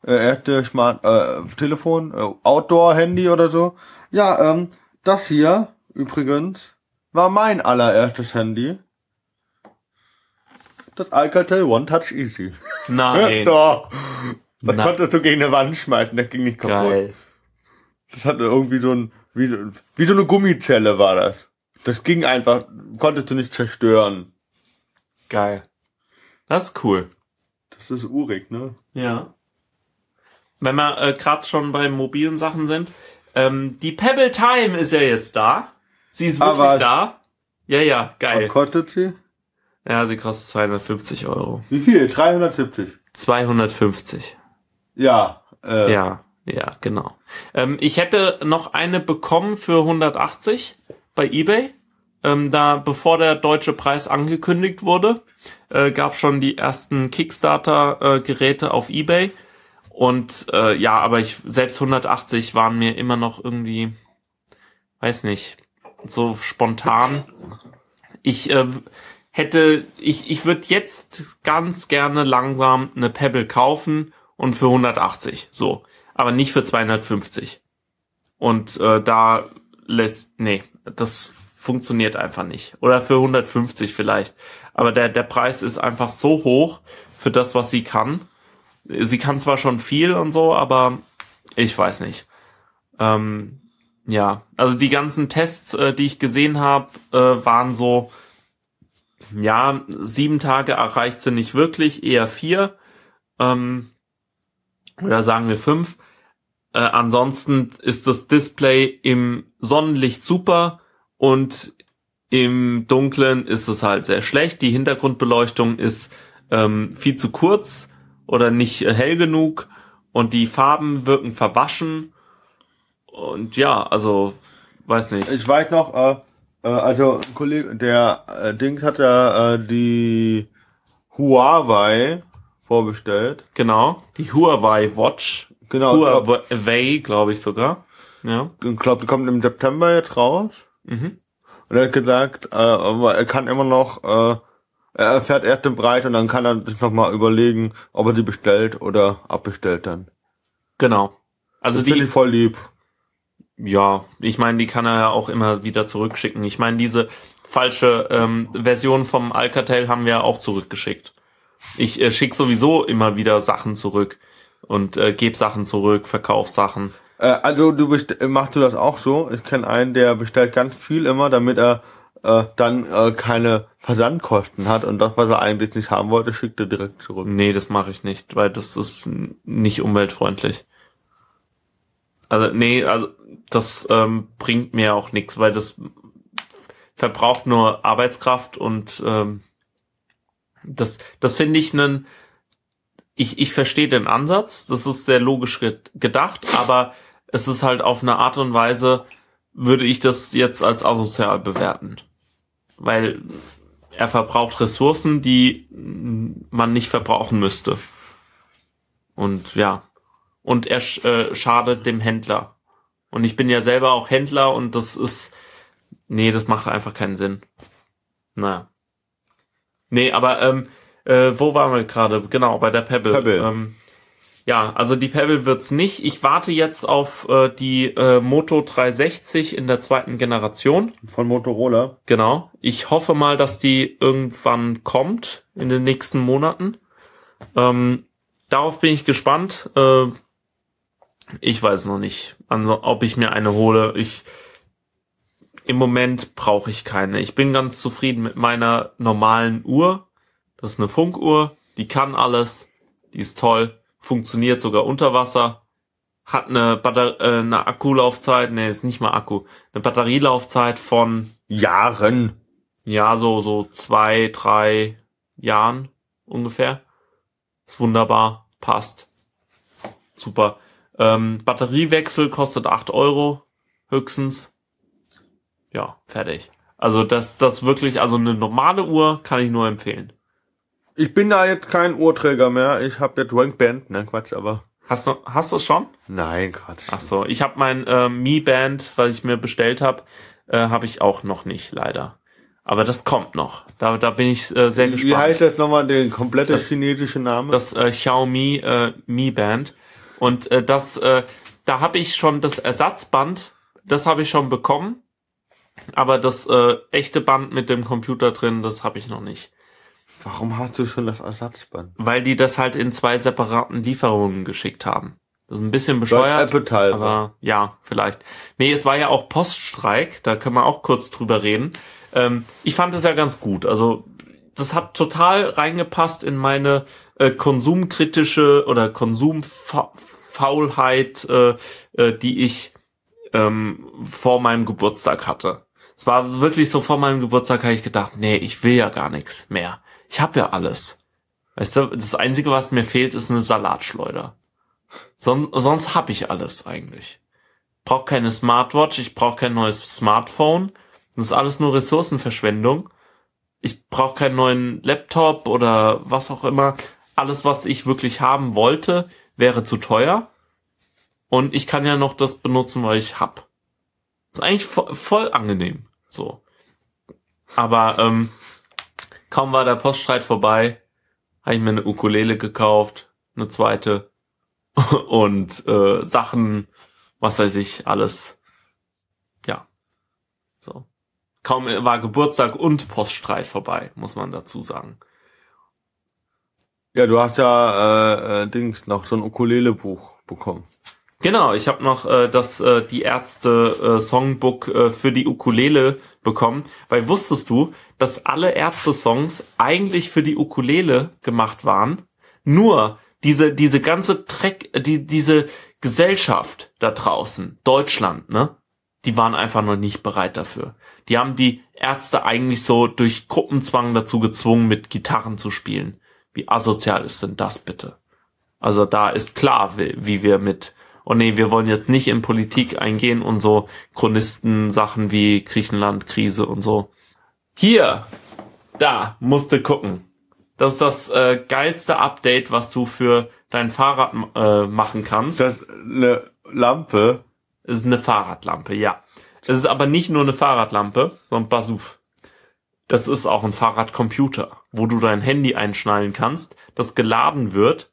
äh, erste Smart äh, Telefon, äh, Outdoor-Handy oder so. Ja, ähm, das hier übrigens war mein allererstes Handy. Das Alcatel One Touch Easy. Nein, [LAUGHS] Doch. Das Na- konntest du gegen eine Wand schmeißen, das ging nicht kaputt. geil. Das hatte irgendwie so ein, wie, wie so eine Gummizelle war das. Das ging einfach, konntest du nicht zerstören. Geil. Das ist cool. Das ist urig, ne? Ja. Wenn wir äh, gerade schon bei mobilen Sachen sind, ähm, die Pebble Time ist ja jetzt da. Sie ist wirklich Aber- da. Ja, ja, geil. kostet sie? Ja, sie kostet 250 Euro. Wie viel? 370. 250. Ja, äh, Ja, ja, genau. Ähm, ich hätte noch eine bekommen für 180 bei eBay. Ähm, da, bevor der deutsche Preis angekündigt wurde, äh, gab schon die ersten Kickstarter-Geräte auf eBay. Und äh, ja, aber ich selbst 180 waren mir immer noch irgendwie, weiß nicht, so spontan. Ich äh, hätte, ich, ich würde jetzt ganz gerne langsam eine Pebble kaufen und für 180, so. Aber nicht für 250. Und äh, da lässt, nee, das funktioniert einfach nicht. Oder für 150 vielleicht. Aber der, der Preis ist einfach so hoch für das, was sie kann. Sie kann zwar schon viel und so, aber ich weiß nicht. Ähm, ja, also die ganzen Tests, äh, die ich gesehen habe, äh, waren so, ja, sieben Tage erreicht sie nicht wirklich, eher vier. Ähm, oder sagen wir fünf. Äh, ansonsten ist das Display im Sonnenlicht super und im Dunklen ist es halt sehr schlecht. Die Hintergrundbeleuchtung ist ähm, viel zu kurz oder nicht äh, hell genug und die Farben wirken verwaschen. Und ja, also weiß nicht. ich weiß noch, äh, äh, also ein Kollege, der äh, Dings hat ja äh, die Huawei vorbestellt. Genau. Die Huawei Watch. Genau, Huawei, glaube ich sogar. Ja. Ich glaube, die kommt im September jetzt raus. Mhm. Und er hat gesagt, äh, er kann immer noch, äh, er erfährt erst den Preis und dann kann er sich nochmal überlegen, ob er die bestellt oder abbestellt dann. Genau. Also das finde die, ich voll lieb. Ja, ich meine, die kann er ja auch immer wieder zurückschicken. Ich meine, diese falsche ähm, Version vom Alcatel haben wir ja auch zurückgeschickt. Ich äh, schicke sowieso immer wieder Sachen zurück und äh, gebe Sachen zurück, verkauf Sachen. Äh, also du best machst du das auch so? Ich kenne einen, der bestellt ganz viel immer, damit er äh, dann äh, keine Versandkosten hat und das, was er eigentlich nicht haben wollte, schickt er direkt zurück. Nee, das mache ich nicht, weil das ist nicht umweltfreundlich. Also nee, also das ähm, bringt mir auch nichts, weil das verbraucht nur Arbeitskraft und ähm, das, das finde ich einen, ich, ich verstehe den Ansatz, das ist sehr logisch gedacht, aber es ist halt auf eine Art und Weise, würde ich das jetzt als asozial bewerten. Weil er verbraucht Ressourcen, die man nicht verbrauchen müsste. Und ja, und er äh, schadet dem Händler. Und ich bin ja selber auch Händler und das ist, nee, das macht einfach keinen Sinn. Naja. Nee, aber ähm, äh, wo waren wir gerade? Genau, bei der Pebble. Pebble. Ähm, ja, also die Pebble wird's nicht. Ich warte jetzt auf äh, die äh, Moto 360 in der zweiten Generation. Von Motorola. Genau. Ich hoffe mal, dass die irgendwann kommt in den nächsten Monaten. Ähm, darauf bin ich gespannt. Äh, ich weiß noch nicht, also, ob ich mir eine hole. Ich im Moment brauche ich keine. Ich bin ganz zufrieden mit meiner normalen Uhr. Das ist eine Funkuhr, die kann alles, die ist toll, funktioniert sogar unter Wasser, hat eine, Batter äh, eine Akkulaufzeit, nee, ist nicht mal Akku, eine Batterielaufzeit von Jahren. Ja, so, so zwei, drei Jahren ungefähr. Ist wunderbar, passt. Super. Ähm, Batteriewechsel kostet acht Euro höchstens. Ja, fertig. Also das, das wirklich, also eine normale Uhr kann ich nur empfehlen. Ich bin da jetzt kein Uhrträger mehr. Ich habe jetzt Rank Band, ne Quatsch, aber. Hast du hast du schon? Nein, Quatsch. Ach so, ich habe mein äh, Mi Band, weil ich mir bestellt habe, äh, habe ich auch noch nicht leider. Aber das kommt noch. Da, da bin ich äh, sehr gespannt. Wie heißt das nochmal, der komplette das, chinesische Name? Das äh, Xiaomi äh, Mi Band. Und äh, das, äh, da habe ich schon das Ersatzband, das habe ich schon bekommen. Aber das äh, echte Band mit dem Computer drin, das habe ich noch nicht. Warum hast du schon das Ersatzband? Weil die das halt in zwei separaten Lieferungen geschickt haben. Das ist ein bisschen bescheuert. Apple aber ja, vielleicht. Nee, es war ja auch Poststreik, da können wir auch kurz drüber reden. Ähm, ich fand es ja ganz gut. Also, das hat total reingepasst in meine äh, konsumkritische oder Konsumfaulheit, äh, äh, die ich ähm, vor meinem Geburtstag hatte. Es war wirklich so vor meinem Geburtstag habe ich gedacht, nee, ich will ja gar nichts mehr. Ich habe ja alles. Weißt du, das Einzige, was mir fehlt, ist eine Salatschleuder. Son sonst habe ich alles eigentlich. Brauche keine Smartwatch, ich brauche kein neues Smartphone. Das ist alles nur Ressourcenverschwendung. Ich brauche keinen neuen Laptop oder was auch immer. Alles, was ich wirklich haben wollte, wäre zu teuer. Und ich kann ja noch das benutzen, was ich hab. ist eigentlich voll, voll angenehm. So. Aber ähm, kaum war der Poststreit vorbei, habe ich mir eine Ukulele gekauft, eine zweite [LAUGHS] und äh, Sachen, was weiß ich, alles. Ja. So. Kaum war Geburtstag und Poststreit vorbei, muss man dazu sagen. Ja, du hast ja äh, äh, Dings noch so ein Ukulele-Buch bekommen. Genau, ich habe noch äh, das äh, die Ärzte äh, Songbook äh, für die Ukulele bekommen, weil wusstest du, dass alle Ärzte Songs eigentlich für die Ukulele gemacht waren? Nur diese diese ganze Dreck, die diese Gesellschaft da draußen, Deutschland, ne? Die waren einfach noch nicht bereit dafür. Die haben die Ärzte eigentlich so durch Gruppenzwang dazu gezwungen, mit Gitarren zu spielen. Wie asozial ist denn das bitte? Also da ist klar, wie, wie wir mit, oh nee, wir wollen jetzt nicht in Politik eingehen und so Chronisten-Sachen wie Griechenland-Krise und so. Hier, da, musste gucken. Das ist das äh, geilste Update, was du für dein Fahrrad äh, machen kannst. Das ist eine Lampe. Das ist eine Fahrradlampe, ja. Es ist aber nicht nur eine Fahrradlampe, sondern Basuf. Das ist auch ein Fahrradcomputer, wo du dein Handy einschnallen kannst, das geladen wird.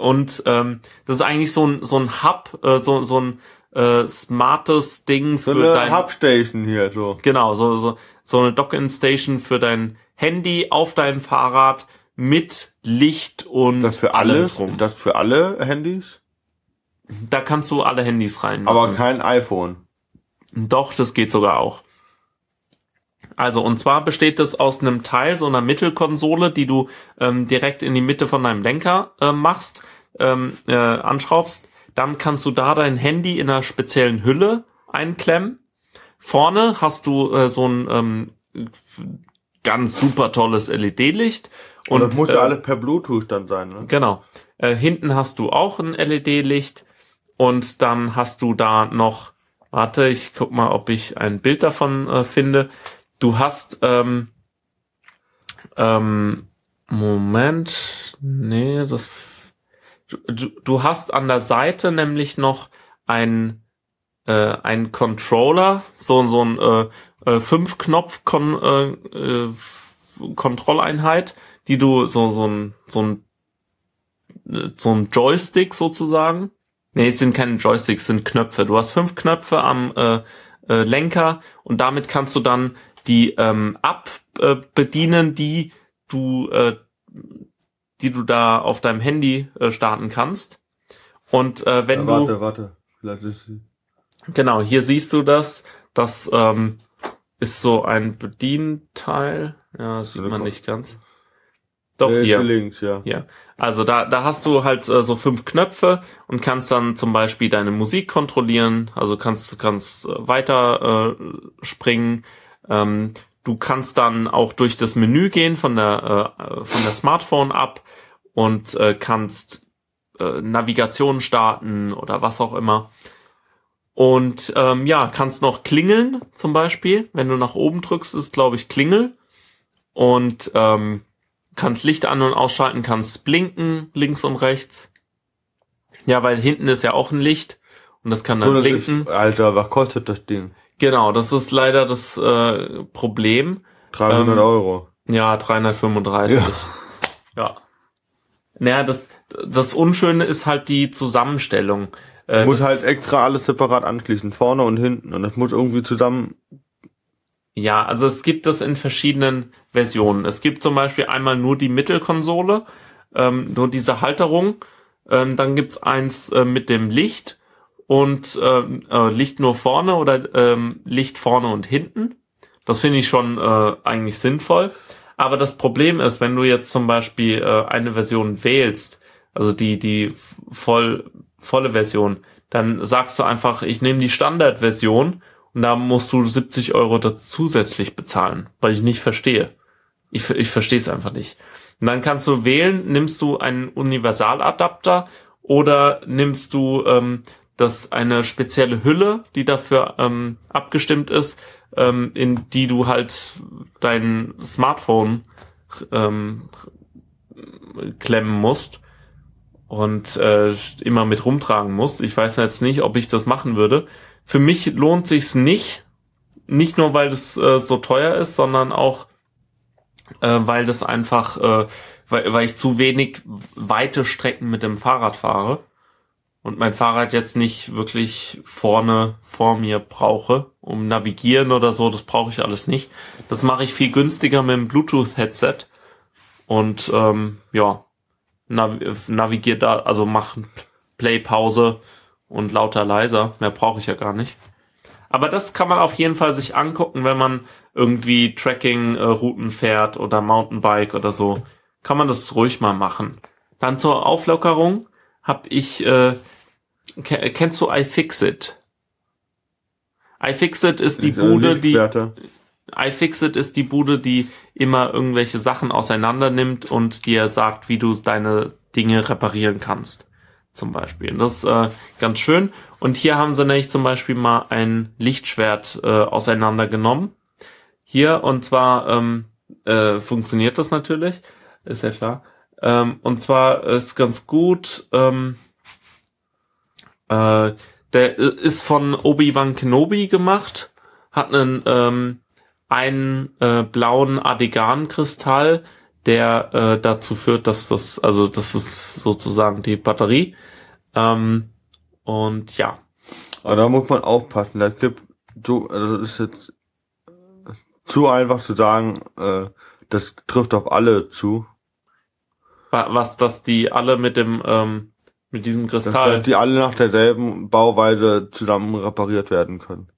Und ähm, das ist eigentlich so ein, so ein Hub, äh, so, so ein äh, smartes Ding für so eine dein Hubstation hier so. Genau, so so so eine Dock-in-Station für dein Handy auf deinem Fahrrad mit Licht und das für alle. Das für alle Handys? Da kannst du alle Handys rein. Aber kein iPhone. Doch, das geht sogar auch. Also, und zwar besteht es aus einem Teil, so einer Mittelkonsole, die du ähm, direkt in die Mitte von deinem Lenker äh, machst, ähm, äh, anschraubst. Dann kannst du da dein Handy in einer speziellen Hülle einklemmen. Vorne hast du äh, so ein ähm, ganz super tolles LED-Licht. Und, und das muss ja äh, alles per Bluetooth dann sein, ne? Genau. Äh, hinten hast du auch ein LED-Licht und dann hast du da noch, warte, ich guck mal, ob ich ein Bild davon äh, finde. Du hast, ähm, ähm, Moment, nee, das, du, du hast an der Seite nämlich noch ein, äh, ein Controller, so, so ein äh, äh, Fünf-Knopf-Kon äh, äh, Kontrolleinheit, die du so, so ein, so ein, so ein Joystick sozusagen. Nee, es sind keine Joysticks, es sind Knöpfe. Du hast fünf Knöpfe am äh, äh, Lenker und damit kannst du dann die ähm, App äh, bedienen, die du, äh, die du da auf deinem Handy äh, starten kannst. Und äh, wenn ja, warte, du. Warte, warte. Genau, hier siehst du das. Das ähm, ist so ein Bedienteil. Ja, sieht man nicht ganz. Doch, hier. Links, ja. Hier. Also da, da hast du halt äh, so fünf Knöpfe und kannst dann zum Beispiel deine Musik kontrollieren. Also kannst, kannst äh, weiter äh, springen. Ähm, du kannst dann auch durch das Menü gehen von der, äh, von der Smartphone-App und äh, kannst äh, Navigation starten oder was auch immer. Und ähm, ja, kannst noch klingeln zum Beispiel. Wenn du nach oben drückst, ist glaube ich Klingel. Und ähm, kannst Licht an- und ausschalten, kannst blinken links und rechts. Ja, weil hinten ist ja auch ein Licht und das kann dann das blinken. Ist, Alter, was kostet das Ding? Genau, das ist leider das äh, Problem. 300 Ähm, Euro. Ja, 335. Ja. [LAUGHS] Ja. Naja, das, das Unschöne ist halt die Zusammenstellung. Äh, muss halt extra alles separat anschließen, vorne und hinten. Und das muss irgendwie zusammen. Ja, also es gibt das in verschiedenen Versionen. Es gibt zum Beispiel einmal nur die Mittelkonsole, ähm, nur diese Halterung. Ähm, dann gibt's eins äh, mit dem Licht und ähm, äh, Licht nur vorne oder ähm, Licht vorne und hinten. Das finde ich schon äh, eigentlich sinnvoll. Aber das Problem ist, wenn du jetzt zum Beispiel äh, eine Version wählst, also die, die voll, volle Version, dann sagst du einfach, ich nehme die Standardversion und da musst du 70 Euro zusätzlich bezahlen, weil ich nicht verstehe. Ich, ich verstehe es einfach nicht. Und dann kannst du wählen, nimmst du einen Universaladapter oder nimmst du ähm, das eine spezielle Hülle, die dafür ähm, abgestimmt ist, ähm, in die du halt dein Smartphone ähm, klemmen musst und äh, immer mit rumtragen musst. Ich weiß jetzt nicht, ob ich das machen würde. Für mich lohnt sich's nicht, nicht nur weil es äh, so teuer ist, sondern auch äh, weil das einfach, äh, weil, weil ich zu wenig weite Strecken mit dem Fahrrad fahre und mein Fahrrad jetzt nicht wirklich vorne vor mir brauche, um navigieren oder so, das brauche ich alles nicht. Das mache ich viel günstiger mit dem Bluetooth-Headset und ähm, ja, nav navigiert da, also mach Play-Pause und lauter leiser, mehr brauche ich ja gar nicht. Aber das kann man auf jeden Fall sich angucken, wenn man irgendwie Tracking-Routen fährt oder Mountainbike oder so. Kann man das ruhig mal machen. Dann zur Auflockerung habe ich äh, Ke- Kennst du iFixit? iFixit ist die Ist Bude, die iFixit ist die Bude, die immer irgendwelche Sachen auseinander nimmt und dir sagt, wie du deine Dinge reparieren kannst. Zum Beispiel. Das ist äh, ganz schön. Und hier haben sie nämlich zum Beispiel mal ein Lichtschwert äh, auseinandergenommen. Hier, und zwar ähm, äh, funktioniert das natürlich, ist ja klar. Ähm, und zwar ist ganz gut, ähm, äh, der ist von Obi-Wan Kenobi gemacht, hat einen, ähm, einen äh, blauen Adegan-Kristall, der äh, dazu führt, dass das, also das ist sozusagen die Batterie. Ähm, und ja, Aber da muss man aufpassen. Das gibt so, also das ist jetzt zu einfach zu sagen, äh, das trifft auf alle zu. wa- was, dass die alle mit dem, ähm, mit diesem Dass Kristall. die alle nach derselben Bauweise zusammen repariert werden können.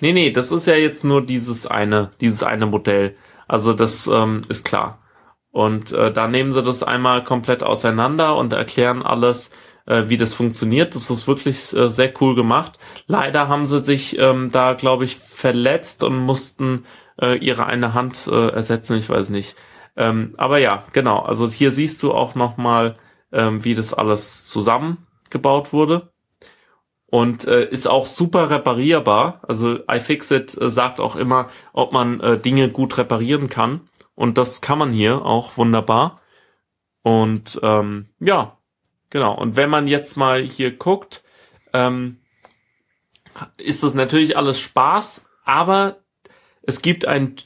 Nee, nee, das ist ja jetzt nur dieses eine, dieses eine Modell. Also das ähm, ist klar. Und äh, da nehmen sie das einmal komplett auseinander und erklären alles, äh, wie das funktioniert. Das ist wirklich äh, sehr cool gemacht. Leider haben sie sich ähm, da, glaube ich, verletzt und mussten äh, ihre eine Hand äh, ersetzen. Ich weiß nicht. Ähm, aber ja, genau. Also hier siehst du auch noch mal, ähm, wie das alles zusammengebaut wurde und äh, ist auch super reparierbar. Also iFixit äh, sagt auch immer, ob man äh, Dinge gut reparieren kann. Und das kann man hier auch wunderbar. Und ähm, ja, genau. Und wenn man jetzt mal hier guckt, ähm, ist das natürlich alles Spaß, aber es gibt einen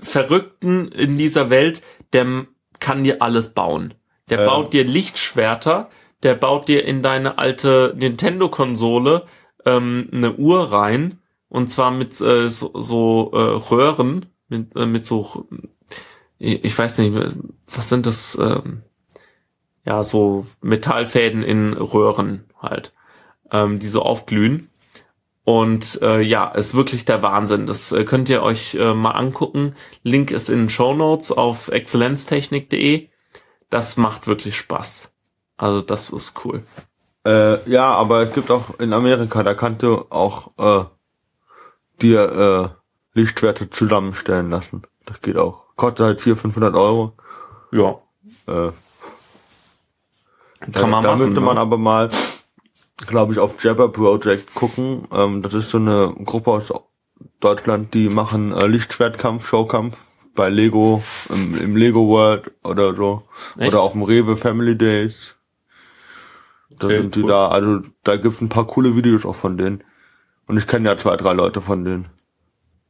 Verrückten in dieser Welt, der kann dir alles bauen. Der ähm. baut dir Lichtschwerter, der baut dir in deine alte Nintendo-Konsole ähm, eine Uhr rein und zwar mit äh, so, so äh, Röhren, mit, äh, mit so ich weiß nicht, was sind das, ähm, ja, so Metallfäden in Röhren halt, ähm, die so aufglühen. Und äh, ja, ist wirklich der Wahnsinn. Das äh, könnt ihr euch äh, mal angucken. Link ist in Show Notes auf exzellenztechnik.de. Das macht wirklich Spaß. Also das ist cool. Äh, ja, aber es gibt auch in Amerika, da kannst du auch äh, dir äh, Lichtwerte zusammenstellen lassen. Das geht auch kostet halt 400, 500 Euro. Ja. Äh, Kann da, man da machen, müsste man ne? aber mal, glaube ich, auf Jabber Project gucken. Ähm, das ist so eine Gruppe aus Deutschland, die machen äh, Lichtschwertkampf, Showkampf bei Lego, im, im Lego World oder so. Echt? Oder auf dem Rewe Family Days. Da okay, sind die cool. da, also da gibt's ein paar coole Videos auch von denen. Und ich kenne ja zwei, drei Leute von denen.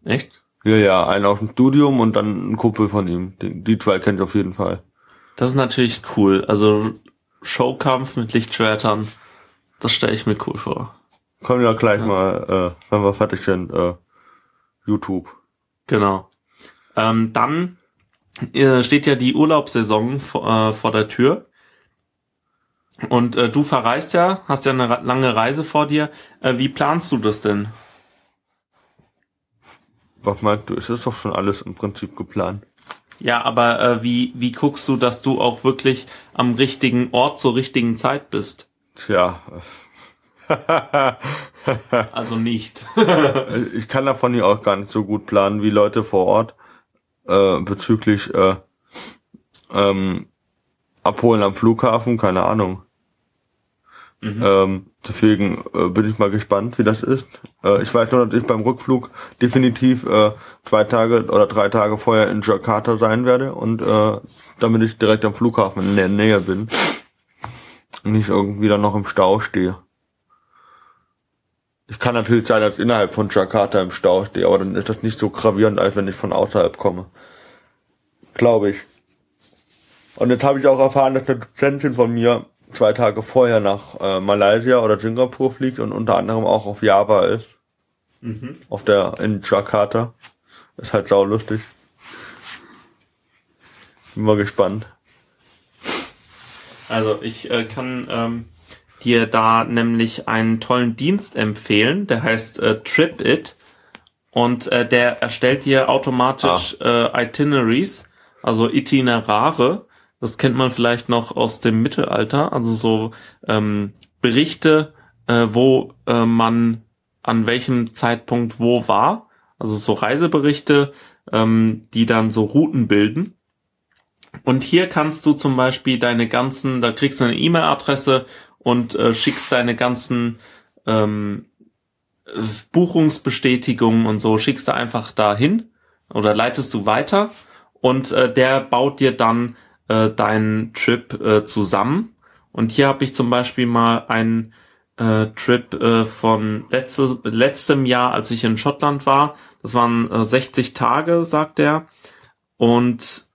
Echt? Ja, ja, einer aus dem Studium und dann ein Kumpel von ihm. Die, die zwei kennt ich auf jeden Fall. Das ist natürlich cool. Also Showkampf mit Lichtschwertern, das stelle ich mir cool vor. Kommen wir gleich ja. mal, äh, wenn wir fertig sind, äh, YouTube. Genau. Ähm, dann äh, steht ja die Urlaubssaison vor, äh, vor der Tür. Und äh, du verreist ja, hast ja eine lange Reise vor dir. Äh, wie planst du das denn? Was meinst du? Es ist doch schon alles im Prinzip geplant. Ja, aber äh, wie, wie guckst du, dass du auch wirklich am richtigen Ort zur richtigen Zeit bist? Tja. [LAUGHS] [LAUGHS] also nicht. ich kann davon ja auch gar nicht so gut planen wie Leute vor Ort äh, bezüglich äh, ähm, abholen am Flughafen, keine Ahnung. Mhm. Ähm, deswegen äh, bin ich mal gespannt, wie das ist. Äh, ich weiß nur, dass ich beim Rückflug definitiv äh, zwei Tage oder drei Tage vorher in Jakarta sein werde und äh, damit ich direkt am Flughafen in der Nähe bin nicht irgendwie dann noch im Stau stehe. Ich kann natürlich sein, dass innerhalb von Jakarta im Stau stehe, aber dann ist das nicht so gravierend, als wenn ich von außerhalb komme. Glaube ich. Und jetzt habe ich auch erfahren, dass eine Dozentin von mir zwei Tage vorher nach äh, Malaysia oder Singapur fliegt und unter anderem auch auf Java ist. Mhm. Auf der, in Jakarta. Ist halt sau lustig. Bin mal gespannt. Also ich äh, kann ähm, dir da nämlich einen tollen Dienst empfehlen, der heißt äh, TripIt und äh, der erstellt dir automatisch ah. äh, Itineraries, also Itinerare das kennt man vielleicht noch aus dem Mittelalter, also so ähm, Berichte, äh, wo äh, man an welchem Zeitpunkt wo war. Also so Reiseberichte, ähm, die dann so Routen bilden. Und hier kannst du zum Beispiel deine ganzen, da kriegst du eine E-Mail-Adresse und äh, schickst deine ganzen ähm, Buchungsbestätigungen und so, schickst du einfach dahin oder leitest du weiter und äh, der baut dir dann äh, deinen Trip äh, zusammen. Und hier habe ich zum Beispiel mal einen äh, Trip äh, von letzte, letztem Jahr, als ich in Schottland war. Das waren äh, 60 Tage, sagt er. Und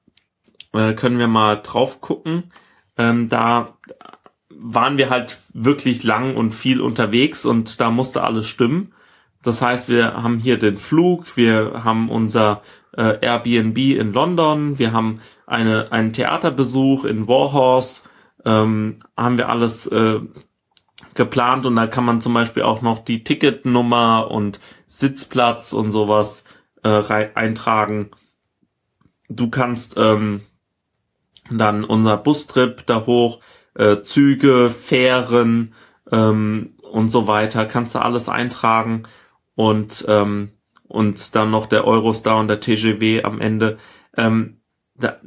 äh, können wir mal drauf gucken. Ähm, da waren wir halt wirklich lang und viel unterwegs und da musste alles stimmen. Das heißt, wir haben hier den Flug, wir haben unser äh, Airbnb in London, wir haben eine, einen Theaterbesuch in Warhorse, ähm, haben wir alles äh, geplant und da kann man zum Beispiel auch noch die Ticketnummer und Sitzplatz und sowas äh, eintragen. Du kannst ähm, dann unser Bustrip da hoch, äh, Züge, Fähren ähm, und so weiter, kannst du alles eintragen und ähm, und dann noch der Eurostar und der TGW am Ende. Ähm, da,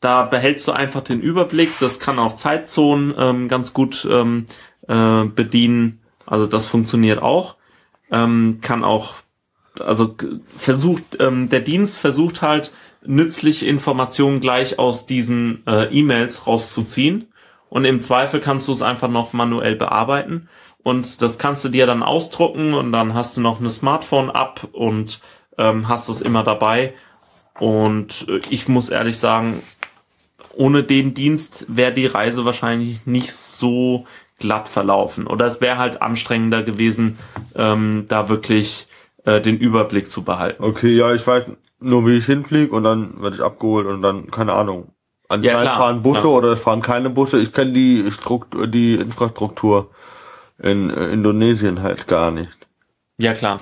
da behältst du einfach den Überblick. Das kann auch Zeitzonen ähm, ganz gut ähm, äh, bedienen. Also das funktioniert auch. Ähm, kann auch, also versucht, ähm, der Dienst versucht halt nützliche Informationen gleich aus diesen äh, E-Mails rauszuziehen. Und im Zweifel kannst du es einfach noch manuell bearbeiten. Und das kannst du dir dann ausdrucken und dann hast du noch eine Smartphone-App und ähm, hast es immer dabei. Und äh, ich muss ehrlich sagen, ohne den Dienst wäre die Reise wahrscheinlich nicht so glatt verlaufen. Oder es wäre halt anstrengender gewesen, ähm, da wirklich äh, den Überblick zu behalten. Okay, ja, ich weiß nur, wie ich hinfliege und dann werde ich abgeholt und dann, keine Ahnung. Anscheinend Ja, klar. fahren Busse Ja. oder es fahren keine Busse. Ich kenne die Struktur, die Infrastruktur in äh, Indonesien halt gar nicht. Ja, klar.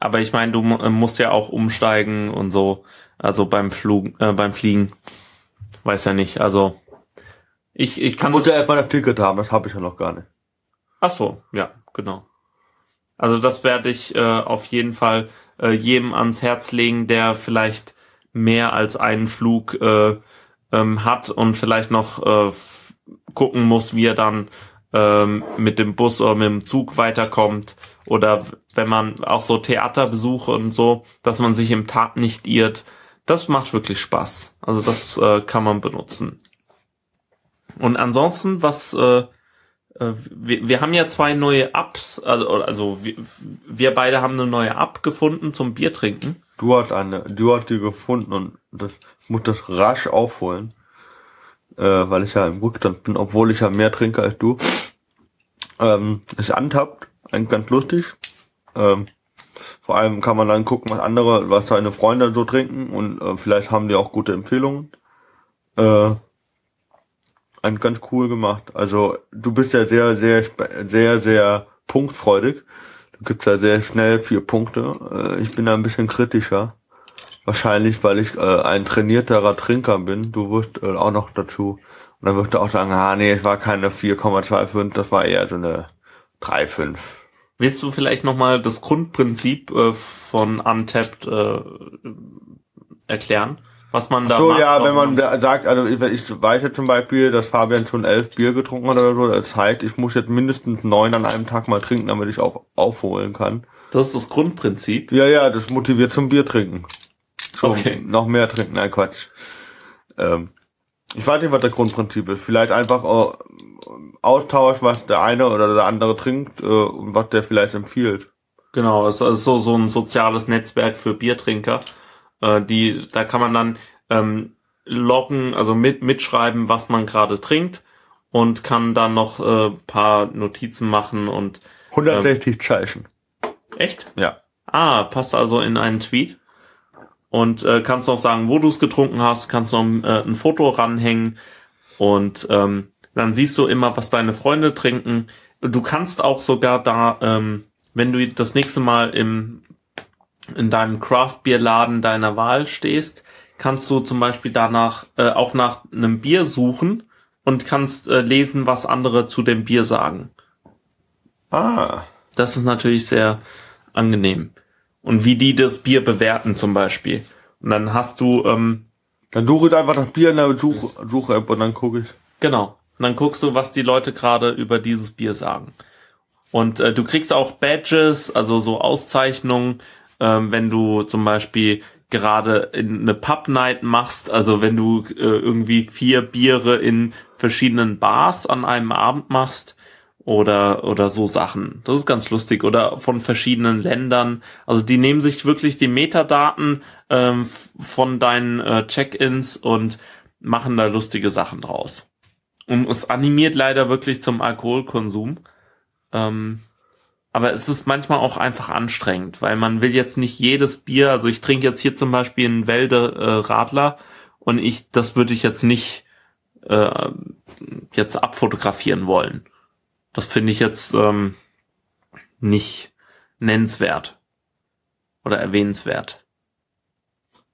Aber ich meine, du mu- äh, musst ja auch umsteigen und so. Also beim Flug, äh, beim Fliegen. Weiß ja nicht. Also ich, ich Ich kann muss das, ja erstmal das Ticket haben, das habe ich ja noch gar nicht. Ach so, ja, genau. Also das werde ich äh, auf jeden Fall äh, jedem ans Herz legen, der vielleicht mehr als einen Flug äh, ähm, hat und vielleicht noch äh, gucken muss, wie er dann ähm, mit dem Bus oder mit dem Zug weiterkommt. Oder wenn man auch so Theaterbesuche und so, dass man sich im Tag nicht irrt. Das macht wirklich Spaß. Also das äh, kann man benutzen. Und ansonsten, was äh, äh, wir, wir haben ja zwei neue Apps, also, also wir, wir beide haben eine neue App gefunden zum Bier trinken. Du hast eine, du hast die gefunden und das, muss das rasch aufholen, äh, weil ich ja im Rückstand bin, obwohl ich ja mehr trinke als du. Ähm, ist antappt, eigentlich ganz lustig. Ähm, vor allem kann man dann gucken, was andere, was seine Freunde so trinken und äh, vielleicht haben die auch gute Empfehlungen. Äh, ein ganz cool gemacht. Also du bist ja sehr, sehr, sehr, sehr punktfreudig. Du gibst ja sehr schnell vier Punkte. Äh, ich bin da ein bisschen kritischer. Wahrscheinlich, weil ich äh, ein trainierterer Trinker bin. Du wirst äh, auch noch dazu. Und dann wirst du auch sagen, ah nee, es war keine 4,25, das war eher so eine 3,5. Willst du vielleicht nochmal das Grundprinzip äh, von Untapped äh, erklären? Was man da So, macht, ja, wenn man da sagt, also ich, weiß jetzt zum Beispiel, dass Fabian schon elf Bier getrunken hat oder so, das heißt, ich muss jetzt mindestens neun an einem Tag mal trinken, damit ich auch aufholen kann. Das ist das Grundprinzip. Ja, ja, das motiviert zum Bier trinken. Zum Okay. noch mehr trinken, nein, Quatsch. Ähm, ich weiß nicht, was das Grundprinzip ist. Vielleicht einfach äh, Austausch, was der eine oder der andere trinkt äh, und was der vielleicht empfiehlt. Genau, es ist so, so ein soziales Netzwerk für Biertrinker. Äh, die, da kann man dann ähm, loggen, also mit, mitschreiben, was man gerade trinkt und kann dann noch äh, paar Notizen machen und 160 Zeichen. echt? Ja. Ah, passt also in einen Tweet. Und äh, kannst noch sagen, wo du es getrunken hast, kannst noch äh, ein Foto ranhängen und ähm, dann siehst du immer, was deine Freunde trinken. Du kannst auch sogar da, ähm, wenn du das nächste Mal im, in deinem Craft-Bier-Laden deiner Wahl stehst, kannst du zum Beispiel danach äh, auch nach einem Bier suchen und kannst äh, lesen, was andere zu dem Bier sagen. Ah. Das ist natürlich sehr angenehm. Und wie die das Bier bewerten zum Beispiel. Und dann hast du, ähm, Dann suche ich einfach das Bier in der Such Suche-App und dann gucke ich. genau, und dann guckst du, was die Leute gerade über dieses Bier sagen. Und äh, du kriegst auch Badges, also so Auszeichnungen, ähm, wenn du zum Beispiel gerade in eine Pub-Night machst, also wenn du äh, irgendwie vier Biere in verschiedenen Bars an einem Abend machst oder oder so Sachen. Das ist ganz lustig oder von verschiedenen Ländern. Also die nehmen sich wirklich die Metadaten ähm, von deinen äh, Check-ins und machen da lustige Sachen draus. Und es animiert leider wirklich zum Alkoholkonsum. Ähm, aber es ist manchmal auch einfach anstrengend, weil man will jetzt nicht jedes Bier, also ich trinke jetzt hier zum Beispiel einen Wälde äh, Radler und ich, das würde ich jetzt nicht äh, jetzt abfotografieren wollen. Das finde ich jetzt ähm, nicht nennenswert oder erwähnenswert.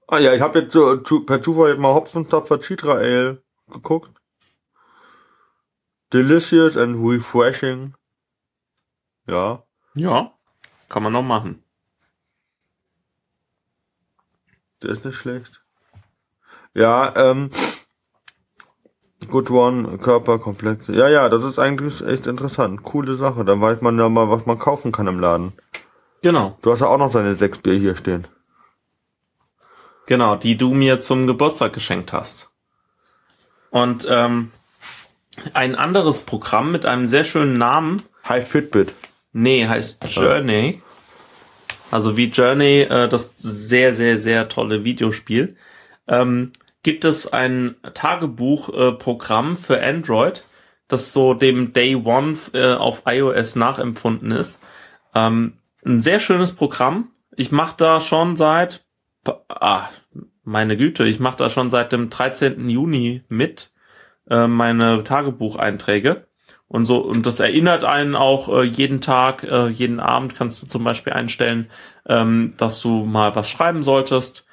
Ah ja, ich habe jetzt so zu, per Zufall mal Hopfenstopfer Citra Ale geguckt. Delicious and refreshing. Ja. Ja, kann man noch machen. Der ist nicht schlecht. Ja, ähm, Good One, Körperkomplexe. Ja, ja, das ist eigentlich echt interessant. Coole Sache. Dann weiß man ja mal, was man kaufen kann im Laden. Genau. Du hast ja auch noch deine sechs Bier hier stehen. Genau, die du mir zum Geburtstag geschenkt hast. Und ähm, ein anderes Programm mit einem sehr schönen Namen. Heißt Fitbit. Nee, heißt Journey. Also wie Journey, äh, das sehr, sehr, sehr tolle Videospiel. Ähm, gibt es ein Tagebuchprogramm äh, für Android, das so dem Day One äh, auf iOS nachempfunden ist. Ähm, ein sehr schönes Programm. Ich mache da schon seit, ah, meine Güte, ich mache da schon seit dem 13. Juni mit äh, meine Tagebucheinträge. Und so, und das erinnert einen auch äh, jeden Tag, äh, jeden Abend kannst du zum Beispiel einstellen, ähm, dass du mal was schreiben solltest.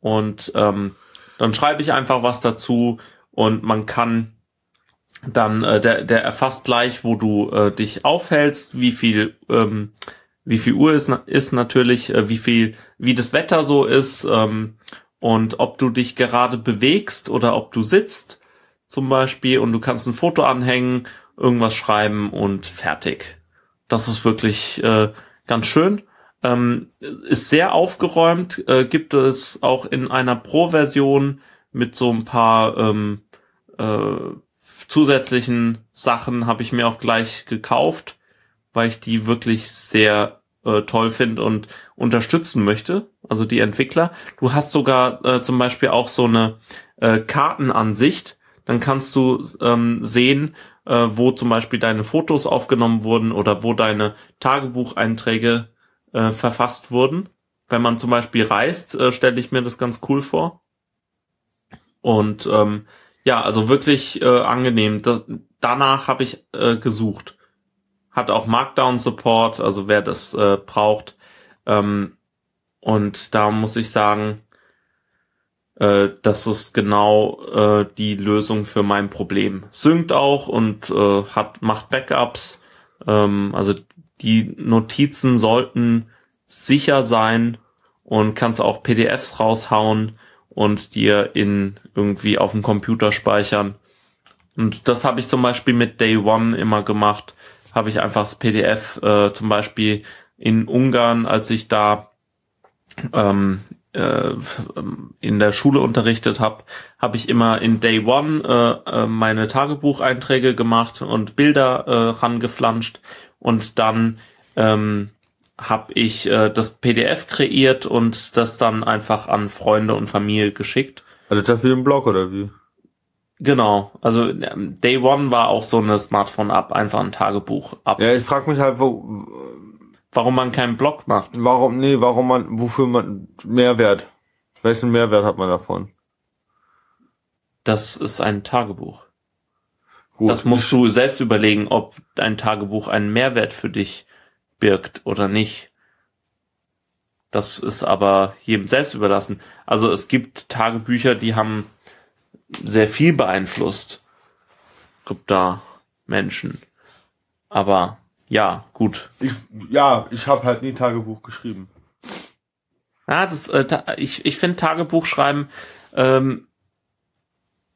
Und ähm, dann schreibe ich einfach was dazu und man kann dann, äh, der, der erfasst gleich, wo du äh, dich aufhältst, wie viel, ähm, wie viel Uhr ist, ist natürlich, äh, wie viel, wie das Wetter so ist ähm, und ob du dich gerade bewegst oder ob du sitzt zum Beispiel und du kannst ein Foto anhängen, irgendwas schreiben und fertig. Das ist wirklich äh, ganz schön. Ähm, ist sehr aufgeräumt, äh, gibt es auch in einer Pro-Version mit so ein paar ähm, äh, zusätzlichen Sachen habe ich mir auch gleich gekauft, weil ich die wirklich sehr äh, toll finde und unterstützen möchte, also die Entwickler. Du hast sogar äh, zum Beispiel auch so eine äh, Kartenansicht, dann kannst du ähm, sehen, äh, wo zum Beispiel deine Fotos aufgenommen wurden oder wo deine Tagebucheinträge äh, verfasst wurden. Wenn man zum Beispiel reist, äh, stelle ich mir das ganz cool vor. Und ähm, ja, also wirklich äh, angenehm. Das, danach habe ich äh, gesucht. Hat auch Markdown-Support, also wer das äh, braucht. Ähm, und da muss ich sagen, äh, das ist genau äh, die Lösung für mein Problem. Synkt auch und äh, hat macht Backups. Ähm, also die Notizen sollten sicher sein und kannst auch PDFs raushauen und dir in irgendwie auf dem Computer speichern. Und das habe ich zum Beispiel mit Day One immer gemacht. Habe ich einfach das PDF äh, zum Beispiel in Ungarn, als ich da ähm, äh, in der Schule unterrichtet habe, habe ich immer in Day One äh, äh, meine Tagebucheinträge gemacht und Bilder äh, rangeflanscht und dann ähm, habe ich äh, das PDF kreiert und das dann einfach an Freunde und Familie geschickt. Also das für den Blog oder wie? Genau, also ähm, Day One war auch so eine Smartphone-App, einfach ein Tagebuch-App. Ja, ich frage mich halt, wo, warum man keinen Blog macht. Warum, nee, warum man, wofür man, Mehrwert. Welchen Mehrwert hat man davon? Das ist ein Tagebuch. Gut, das musst du selbst überlegen, ob dein Tagebuch einen Mehrwert für dich birgt oder nicht. Das ist aber jedem selbst überlassen. Also es gibt Tagebücher, die haben sehr viel beeinflusst. Gibt da Menschen. Aber ja, gut. Ich, ja, ich habe halt nie Tagebuch geschrieben. Ja, das, äh, ich, ich finde Tagebuchschreiben ähm,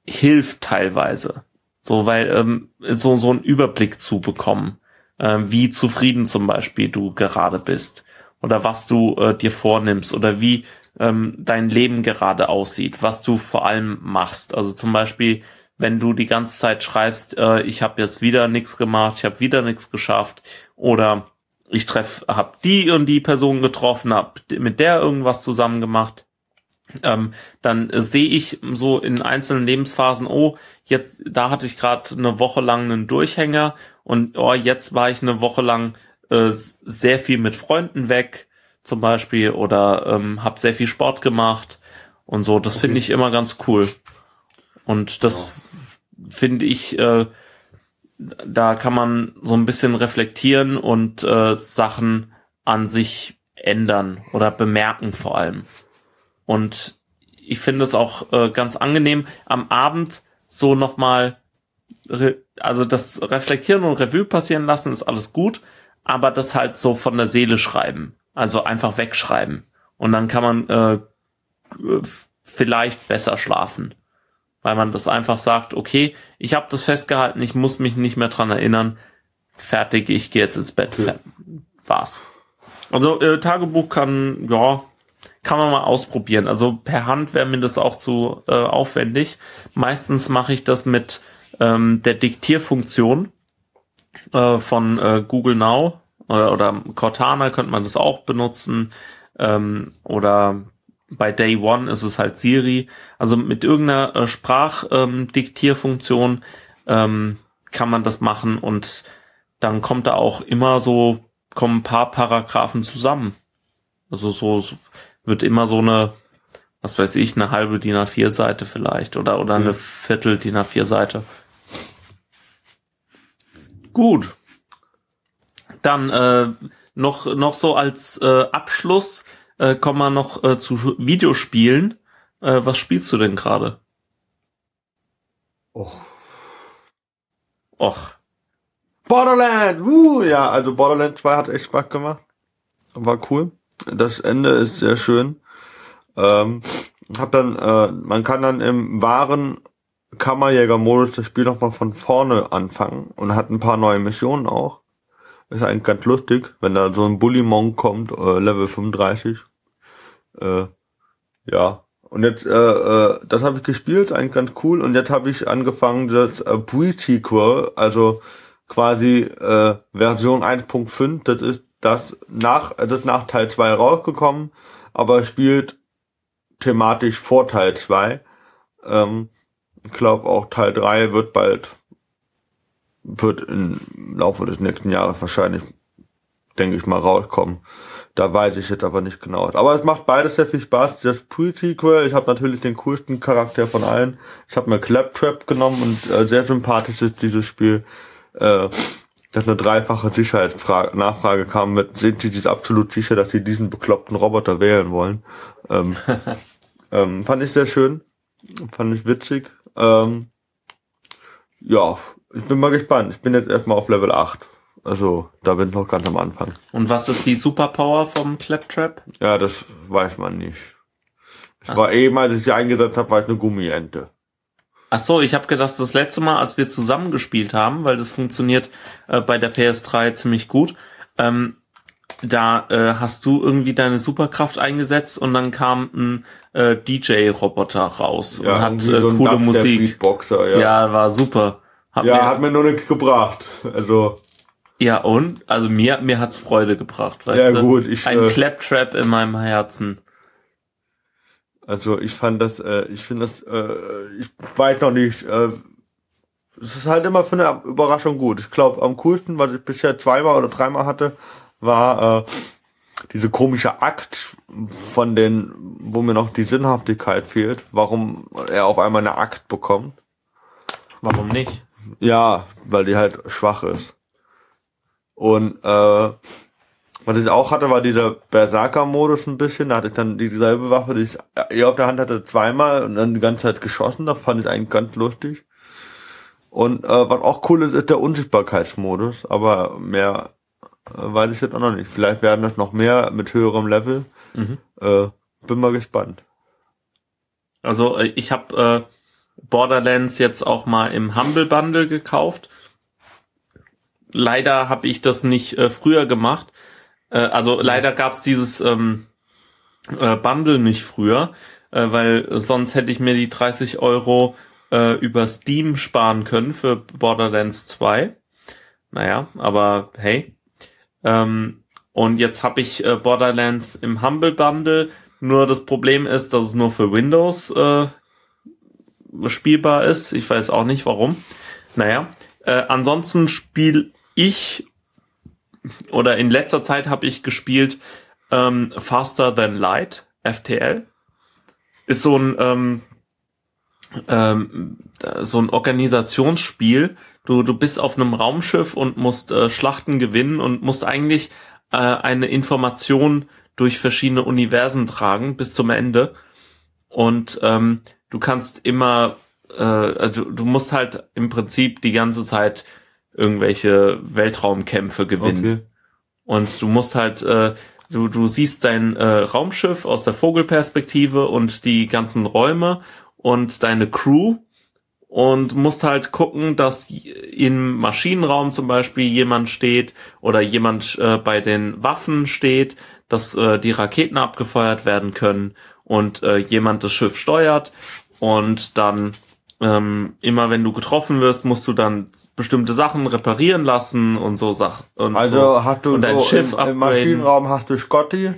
hilft teilweise. So, weil ähm, so, so einen Überblick zu bekommen, äh, wie zufrieden zum Beispiel du gerade bist oder was du äh, dir vornimmst oder wie ähm, dein Leben gerade aussieht, was du vor allem machst. Also zum Beispiel, wenn du die ganze Zeit schreibst, äh, ich habe jetzt wieder nichts gemacht, ich habe wieder nichts geschafft oder ich treff, habe die und die Person getroffen, habe mit der irgendwas zusammen gemacht ähm, dann äh, sehe ich so in einzelnen Lebensphasen, oh, jetzt, da hatte ich gerade eine Woche lang einen Durchhänger und oh, jetzt war ich eine Woche lang äh, sehr viel mit Freunden weg, zum Beispiel, oder ähm, habe sehr viel Sport gemacht und so. Das okay. finde ich immer ganz cool. Und das ja. Finde ich, äh, da kann man so ein bisschen reflektieren und äh, Sachen an sich ändern oder bemerken vor allem. Und ich finde es auch äh, ganz angenehm, am Abend so nochmal, also das Reflektieren und Revue passieren lassen ist alles gut, aber das halt so von der Seele schreiben. Also einfach wegschreiben. Und dann kann man äh, vielleicht besser schlafen. Weil man das einfach sagt, okay, ich habe das festgehalten, ich muss mich nicht mehr dran erinnern. Fertig, ich gehe jetzt ins Bett. Okay. War's. Also äh, Tagebuch kann, ja, kann man mal ausprobieren. Also per Hand wäre mir das auch zu äh, aufwendig. Meistens mache ich das mit ähm, der Diktierfunktion äh, von äh, Google Now oder, oder Cortana könnte man das auch benutzen. Ähm, oder bei Day One ist es halt Siri. Also mit irgendeiner äh, Sprachdiktierfunktion ähm, kann man das machen und dann kommt da auch immer so, kommen ein paar Paragraphen zusammen. Also so, so wird immer so eine, was weiß ich, eine halbe DIN A4 Seite vielleicht oder, oder eine. Viertel DIN A4 Seite. Gut. Dann äh, noch, noch so als äh, Abschluss äh, kommen wir noch äh, zu Videospielen. Äh, was spielst du denn gerade? Och. Och. Borderland! Uh, ja, also Borderland 2 hat echt Spaß gemacht. War cool. Das Ende ist sehr schön. Ähm, hab dann, äh, man kann dann im wahren Kammerjäger-Modus das Spiel nochmal von vorne anfangen und hat ein paar neue Missionen auch. Ist eigentlich ganz lustig, wenn da so ein Bully-Monk kommt, äh, Level 35. Äh, ja. Und jetzt, äh, äh, das habe ich gespielt, eigentlich ganz cool. Und jetzt habe ich angefangen, das äh, Pre-Sequel, also quasi äh, Version 1.5, das ist das nach, das ist nach Teil 2 rausgekommen, aber spielt thematisch vor Teil 2. Ähm, ich glaube auch Teil 3 wird bald, wird im Laufe des nächsten Jahres wahrscheinlich, denke ich mal, rauskommen. Da weiß ich jetzt aber nicht genau. Aber es macht beides sehr viel Spaß. Das Pre-Sequel, ich habe natürlich den coolsten Charakter von allen. Ich habe mir Claptrap genommen und äh, sehr sympathisch ist dieses Spiel. Äh, dass eine dreifache Sicherheitsfrage, Nachfrage kam mit, sind Sie sich absolut sicher, dass Sie diesen bekloppten Roboter wählen wollen? Ähm, [LAUGHS] ähm, fand ich sehr schön. Fand ich witzig. Ähm, ja, ich bin mal gespannt. Ich bin jetzt erstmal auf Level 8. Also, da bin ich noch ganz am Anfang. Und was ist die Superpower vom Claptrap? Ja, das weiß man nicht. Es ah. war eben, als ich sie eingesetzt habe, war ich eine Gummiente. Ach so, ich habe gedacht, das letzte Mal, als wir zusammen gespielt haben, weil das funktioniert äh, bei der PS3 ziemlich gut, ähm, da äh, hast du irgendwie deine Superkraft eingesetzt und dann kam ein äh, DJ-Roboter raus ja, und hat äh, so coole Musik. Ja. ja, war super. Hat ja, mir, hat mir nur nichts gebracht. Also ja, und? Also mir, mir hat's Freude gebracht, weißt ja, du? gut, ich, Ein äh, Claptrap in meinem Herzen. Also ich fand das, äh, ich finde das, äh, ich weiß noch nicht, äh, es ist halt immer für eine Überraschung gut. Ich glaube, am coolsten, was ich bisher zweimal oder dreimal hatte, war äh, diese komische Akt von den, wo mir noch die Sinnhaftigkeit fehlt, warum er auf einmal eine Akt bekommt. Warum nicht? Ja, weil die halt schwach ist. Und äh, was ich auch hatte, war dieser Berserker-Modus ein bisschen. Da hatte ich dann dieselbe Waffe, die ich eh auf der Hand hatte, zweimal und dann die ganze Zeit geschossen. Das fand ich eigentlich ganz lustig. Und äh, was auch cool ist, ist der Unsichtbarkeitsmodus. Aber mehr äh, weiß ich jetzt auch noch nicht. Vielleicht werden das noch mehr mit höherem Level. Mhm. Äh, bin mal gespannt. Also äh, ich habe äh, Borderlands jetzt auch mal im Humble Bundle gekauft leider habe ich das nicht äh, früher gemacht. Äh, also leider gab's dieses ähm, äh, Bundle nicht früher, äh, weil sonst hätte ich mir die 30 Euro äh, über Steam sparen können für Borderlands 2. Naja, aber hey. Ähm, und jetzt habe ich äh, Borderlands im Humble Bundle. Nur das Problem ist, dass es nur für Windows äh, spielbar ist. Ich weiß auch nicht warum. Naja, äh, ansonsten spiel ich oder in letzter Zeit habe ich gespielt ähm, Faster Than Light, FTL. Ist so ein ähm, ähm, so ein Organisationsspiel. Du, du bist auf einem Raumschiff und musst äh, Schlachten gewinnen und musst eigentlich äh, eine Information durch verschiedene Universen tragen bis zum Ende. Und ähm, du kannst immer, äh, also du musst halt im Prinzip die ganze Zeit irgendwelche Weltraumkämpfe gewinnen. Okay. Und du musst halt, äh, du, du siehst dein äh, Raumschiff aus der Vogelperspektive und die ganzen Räume und deine Crew und musst halt gucken, dass im Maschinenraum zum Beispiel jemand steht oder jemand äh, bei den Waffen steht, dass äh, die Raketen abgefeuert werden können und äh, jemand das Schiff steuert und dann ähm, immer wenn du getroffen wirst, musst du dann bestimmte Sachen reparieren lassen und so Sachen. Und Also so. hast du und dein so Schiff im, im. Maschinenraum hast du Scotty.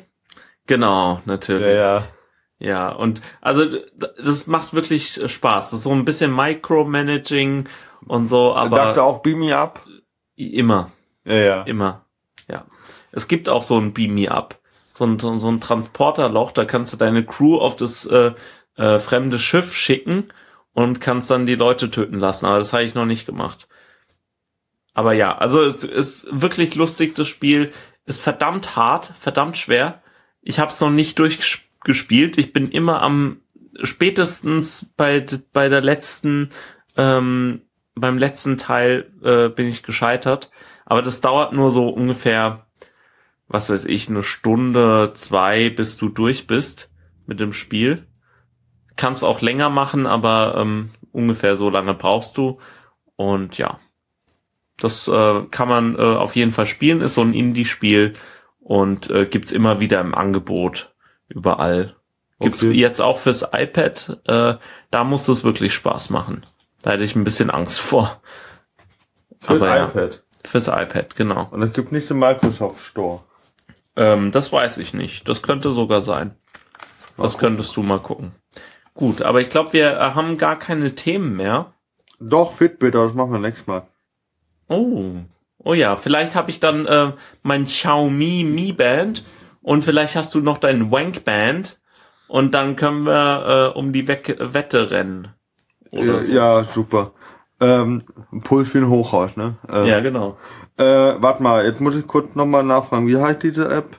Genau, natürlich. Ja, ja. Ja, und also das macht wirklich Spaß. Das ist so ein bisschen Micromanaging und so, Aber dachte auch Beam Me Up. immer, Ja, ja. immer. Ja. Es gibt auch so ein Beam Me Up. So ein, so ein Transporterloch, da kannst du deine Crew auf das äh, äh, fremde Schiff schicken und kannst dann die Leute töten lassen. Aber das habe ich noch nicht gemacht. Aber ja, also es ist wirklich lustig, das Spiel. Ist verdammt hart, verdammt schwer. Ich habe es noch nicht durchgespielt. Ich bin immer am spätestens bei, bei der letzten, ähm, beim letzten Teil äh, bin ich gescheitert. Aber das dauert nur so ungefähr, was weiß ich, eine Stunde, zwei, bis du durch bist mit dem Spiel. Kannst auch länger machen, aber ähm, ungefähr so lange brauchst du. Und ja, das äh, kann man äh, auf jeden Fall spielen. Ist so ein Indie-Spiel und äh, gibt's immer wieder im Angebot überall. Gibt's Okay. jetzt auch fürs iPad. Äh, da muss es wirklich Spaß machen. Da hätte ich ein bisschen Angst vor. Für Aber ja. iPad. Fürs iPad, genau. Und es gibt nicht den Microsoft Store. Ähm, das weiß ich nicht. Das könnte sogar sein. Das könntest du mal gucken. Gut, aber ich glaube, wir äh, haben gar keine Themen mehr. Doch, Fitbit, aber das machen wir nächstes Mal. Oh. Oh ja, vielleicht habe ich dann äh, mein Xiaomi Mi Band und vielleicht hast du noch dein Wank Band und dann können wir äh, um die Wek Wette rennen. Oder Ja, so. ja, super. Ähm, Puls wie ein Hochhaus, ne? Ähm, ja, genau. Äh, warte mal, jetzt muss ich kurz nochmal nachfragen. Wie heißt diese App?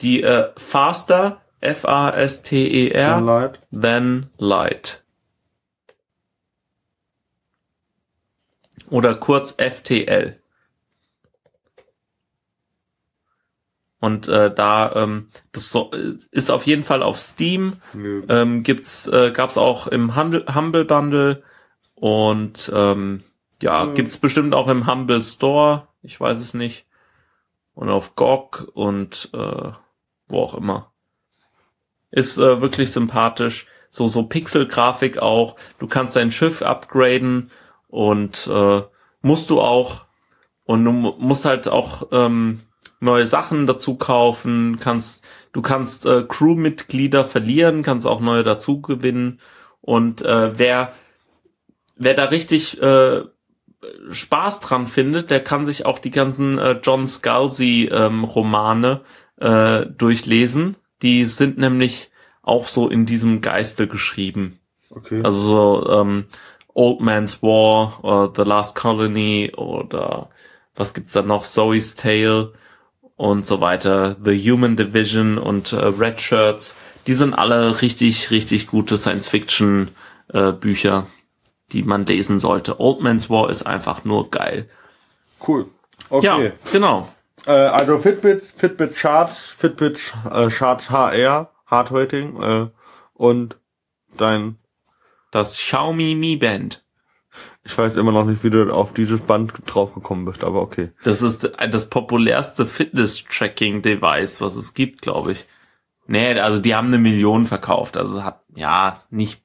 Die äh, Faster, F-A-S-T-E-R, Leid. Than Light. Oder kurz FTL. Und äh, da, ähm, das so, ist auf jeden Fall auf Steam. Nö. Ähm, gibt's, äh, gab's auch im Handel, Humble Bundle und ähm, ja, Mhm. gibt's bestimmt auch im Humble Store. Ich weiß es nicht. Und auf GOG und äh, wo auch immer. Ist äh, wirklich sympathisch. So so Pixel-Grafik auch. Du kannst dein Schiff upgraden und äh, musst du auch. Und du mu- musst halt auch ähm, neue Sachen dazu kaufen. Kannst du kannst äh, Crewmitglieder verlieren, kannst auch neue dazu gewinnen. Und äh, wer wer da richtig äh, Spaß dran findet, der kann sich auch die ganzen äh, John Scalzi ähm, Romane äh, durchlesen. Die sind nämlich auch so in diesem Geiste geschrieben. Okay. Also so ähm, Old Man's War oder The Last Colony oder was gibt's da noch? Zoe's Tale und so weiter. The Human Division und äh, Red Shirts. Die sind alle richtig, richtig gute Science-Fiction äh, Bücher, die man lesen sollte. Old Man's War ist einfach nur geil. cool. Okay. Ja, genau. Äh, also Fitbit, Fitbit Charts, Fitbit äh, Charts HR, Heart Rating äh, und dein, Das Xiaomi Mi Band. ich weiß immer noch nicht, wie du auf dieses Band draufgekommen bist, aber okay. Das ist das populärste Fitness-Tracking-Device, was es gibt, glaube ich. Nee, also die haben eine Million verkauft. Also hat, ja, nicht.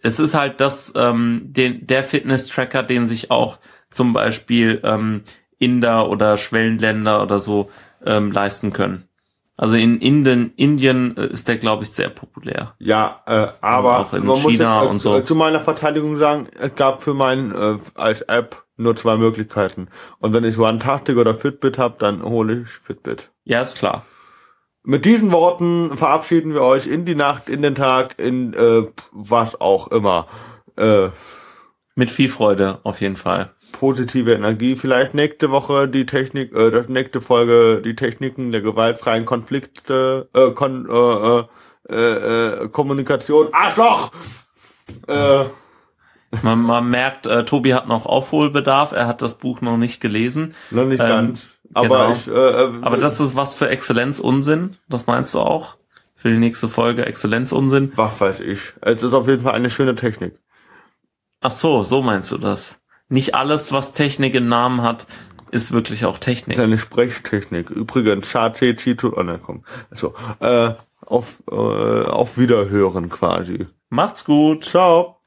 Es ist halt das, ähm, den, der Fitness-Tracker, den sich auch zum Beispiel ähm, Inder oder Schwellenländer oder so ähm, leisten können. Also in Indien, Indien äh, ist der, glaube ich, sehr populär. Ja, äh, aber Auch in China jetzt, äh, und so. zu meiner Verteidigung sagen, es gab für meinen äh, als App nur zwei Möglichkeiten. Und wenn ich OneTactic oder Fitbit habe, dann hole ich Fitbit. Ja, ist klar. Mit diesen Worten verabschieden wir euch in die Nacht, in den Tag, in äh, was auch immer. Äh, Mit viel Freude, auf jeden Fall. Positive Energie. Vielleicht nächste Woche die Technik, äh, das nächste Folge die Techniken der gewaltfreien Konflikte, äh, Kon, äh, äh, äh, Kommunikation. Arschloch! Äh, Man, man merkt, äh, Tobi hat noch Aufholbedarf. Er hat das Buch noch nicht gelesen. noch nicht Ähm, ganz. Aber genau. ich, äh, äh, Aber das ist was für Exzellenz-Unsinn. Das meinst du auch? Für die nächste Folge Exzellenz-Unsinn? was weiß ich. Es ist auf jeden Fall eine schöne Technik. Ach so, so meinst du das. Nicht alles, was Technik im Namen hat, ist wirklich auch Technik. eine Sprechtechnik. Übrigens, Chate, Chito, oh komm. Also, äh, auf, äh, auf Wiederhören quasi. Macht's gut. Ciao.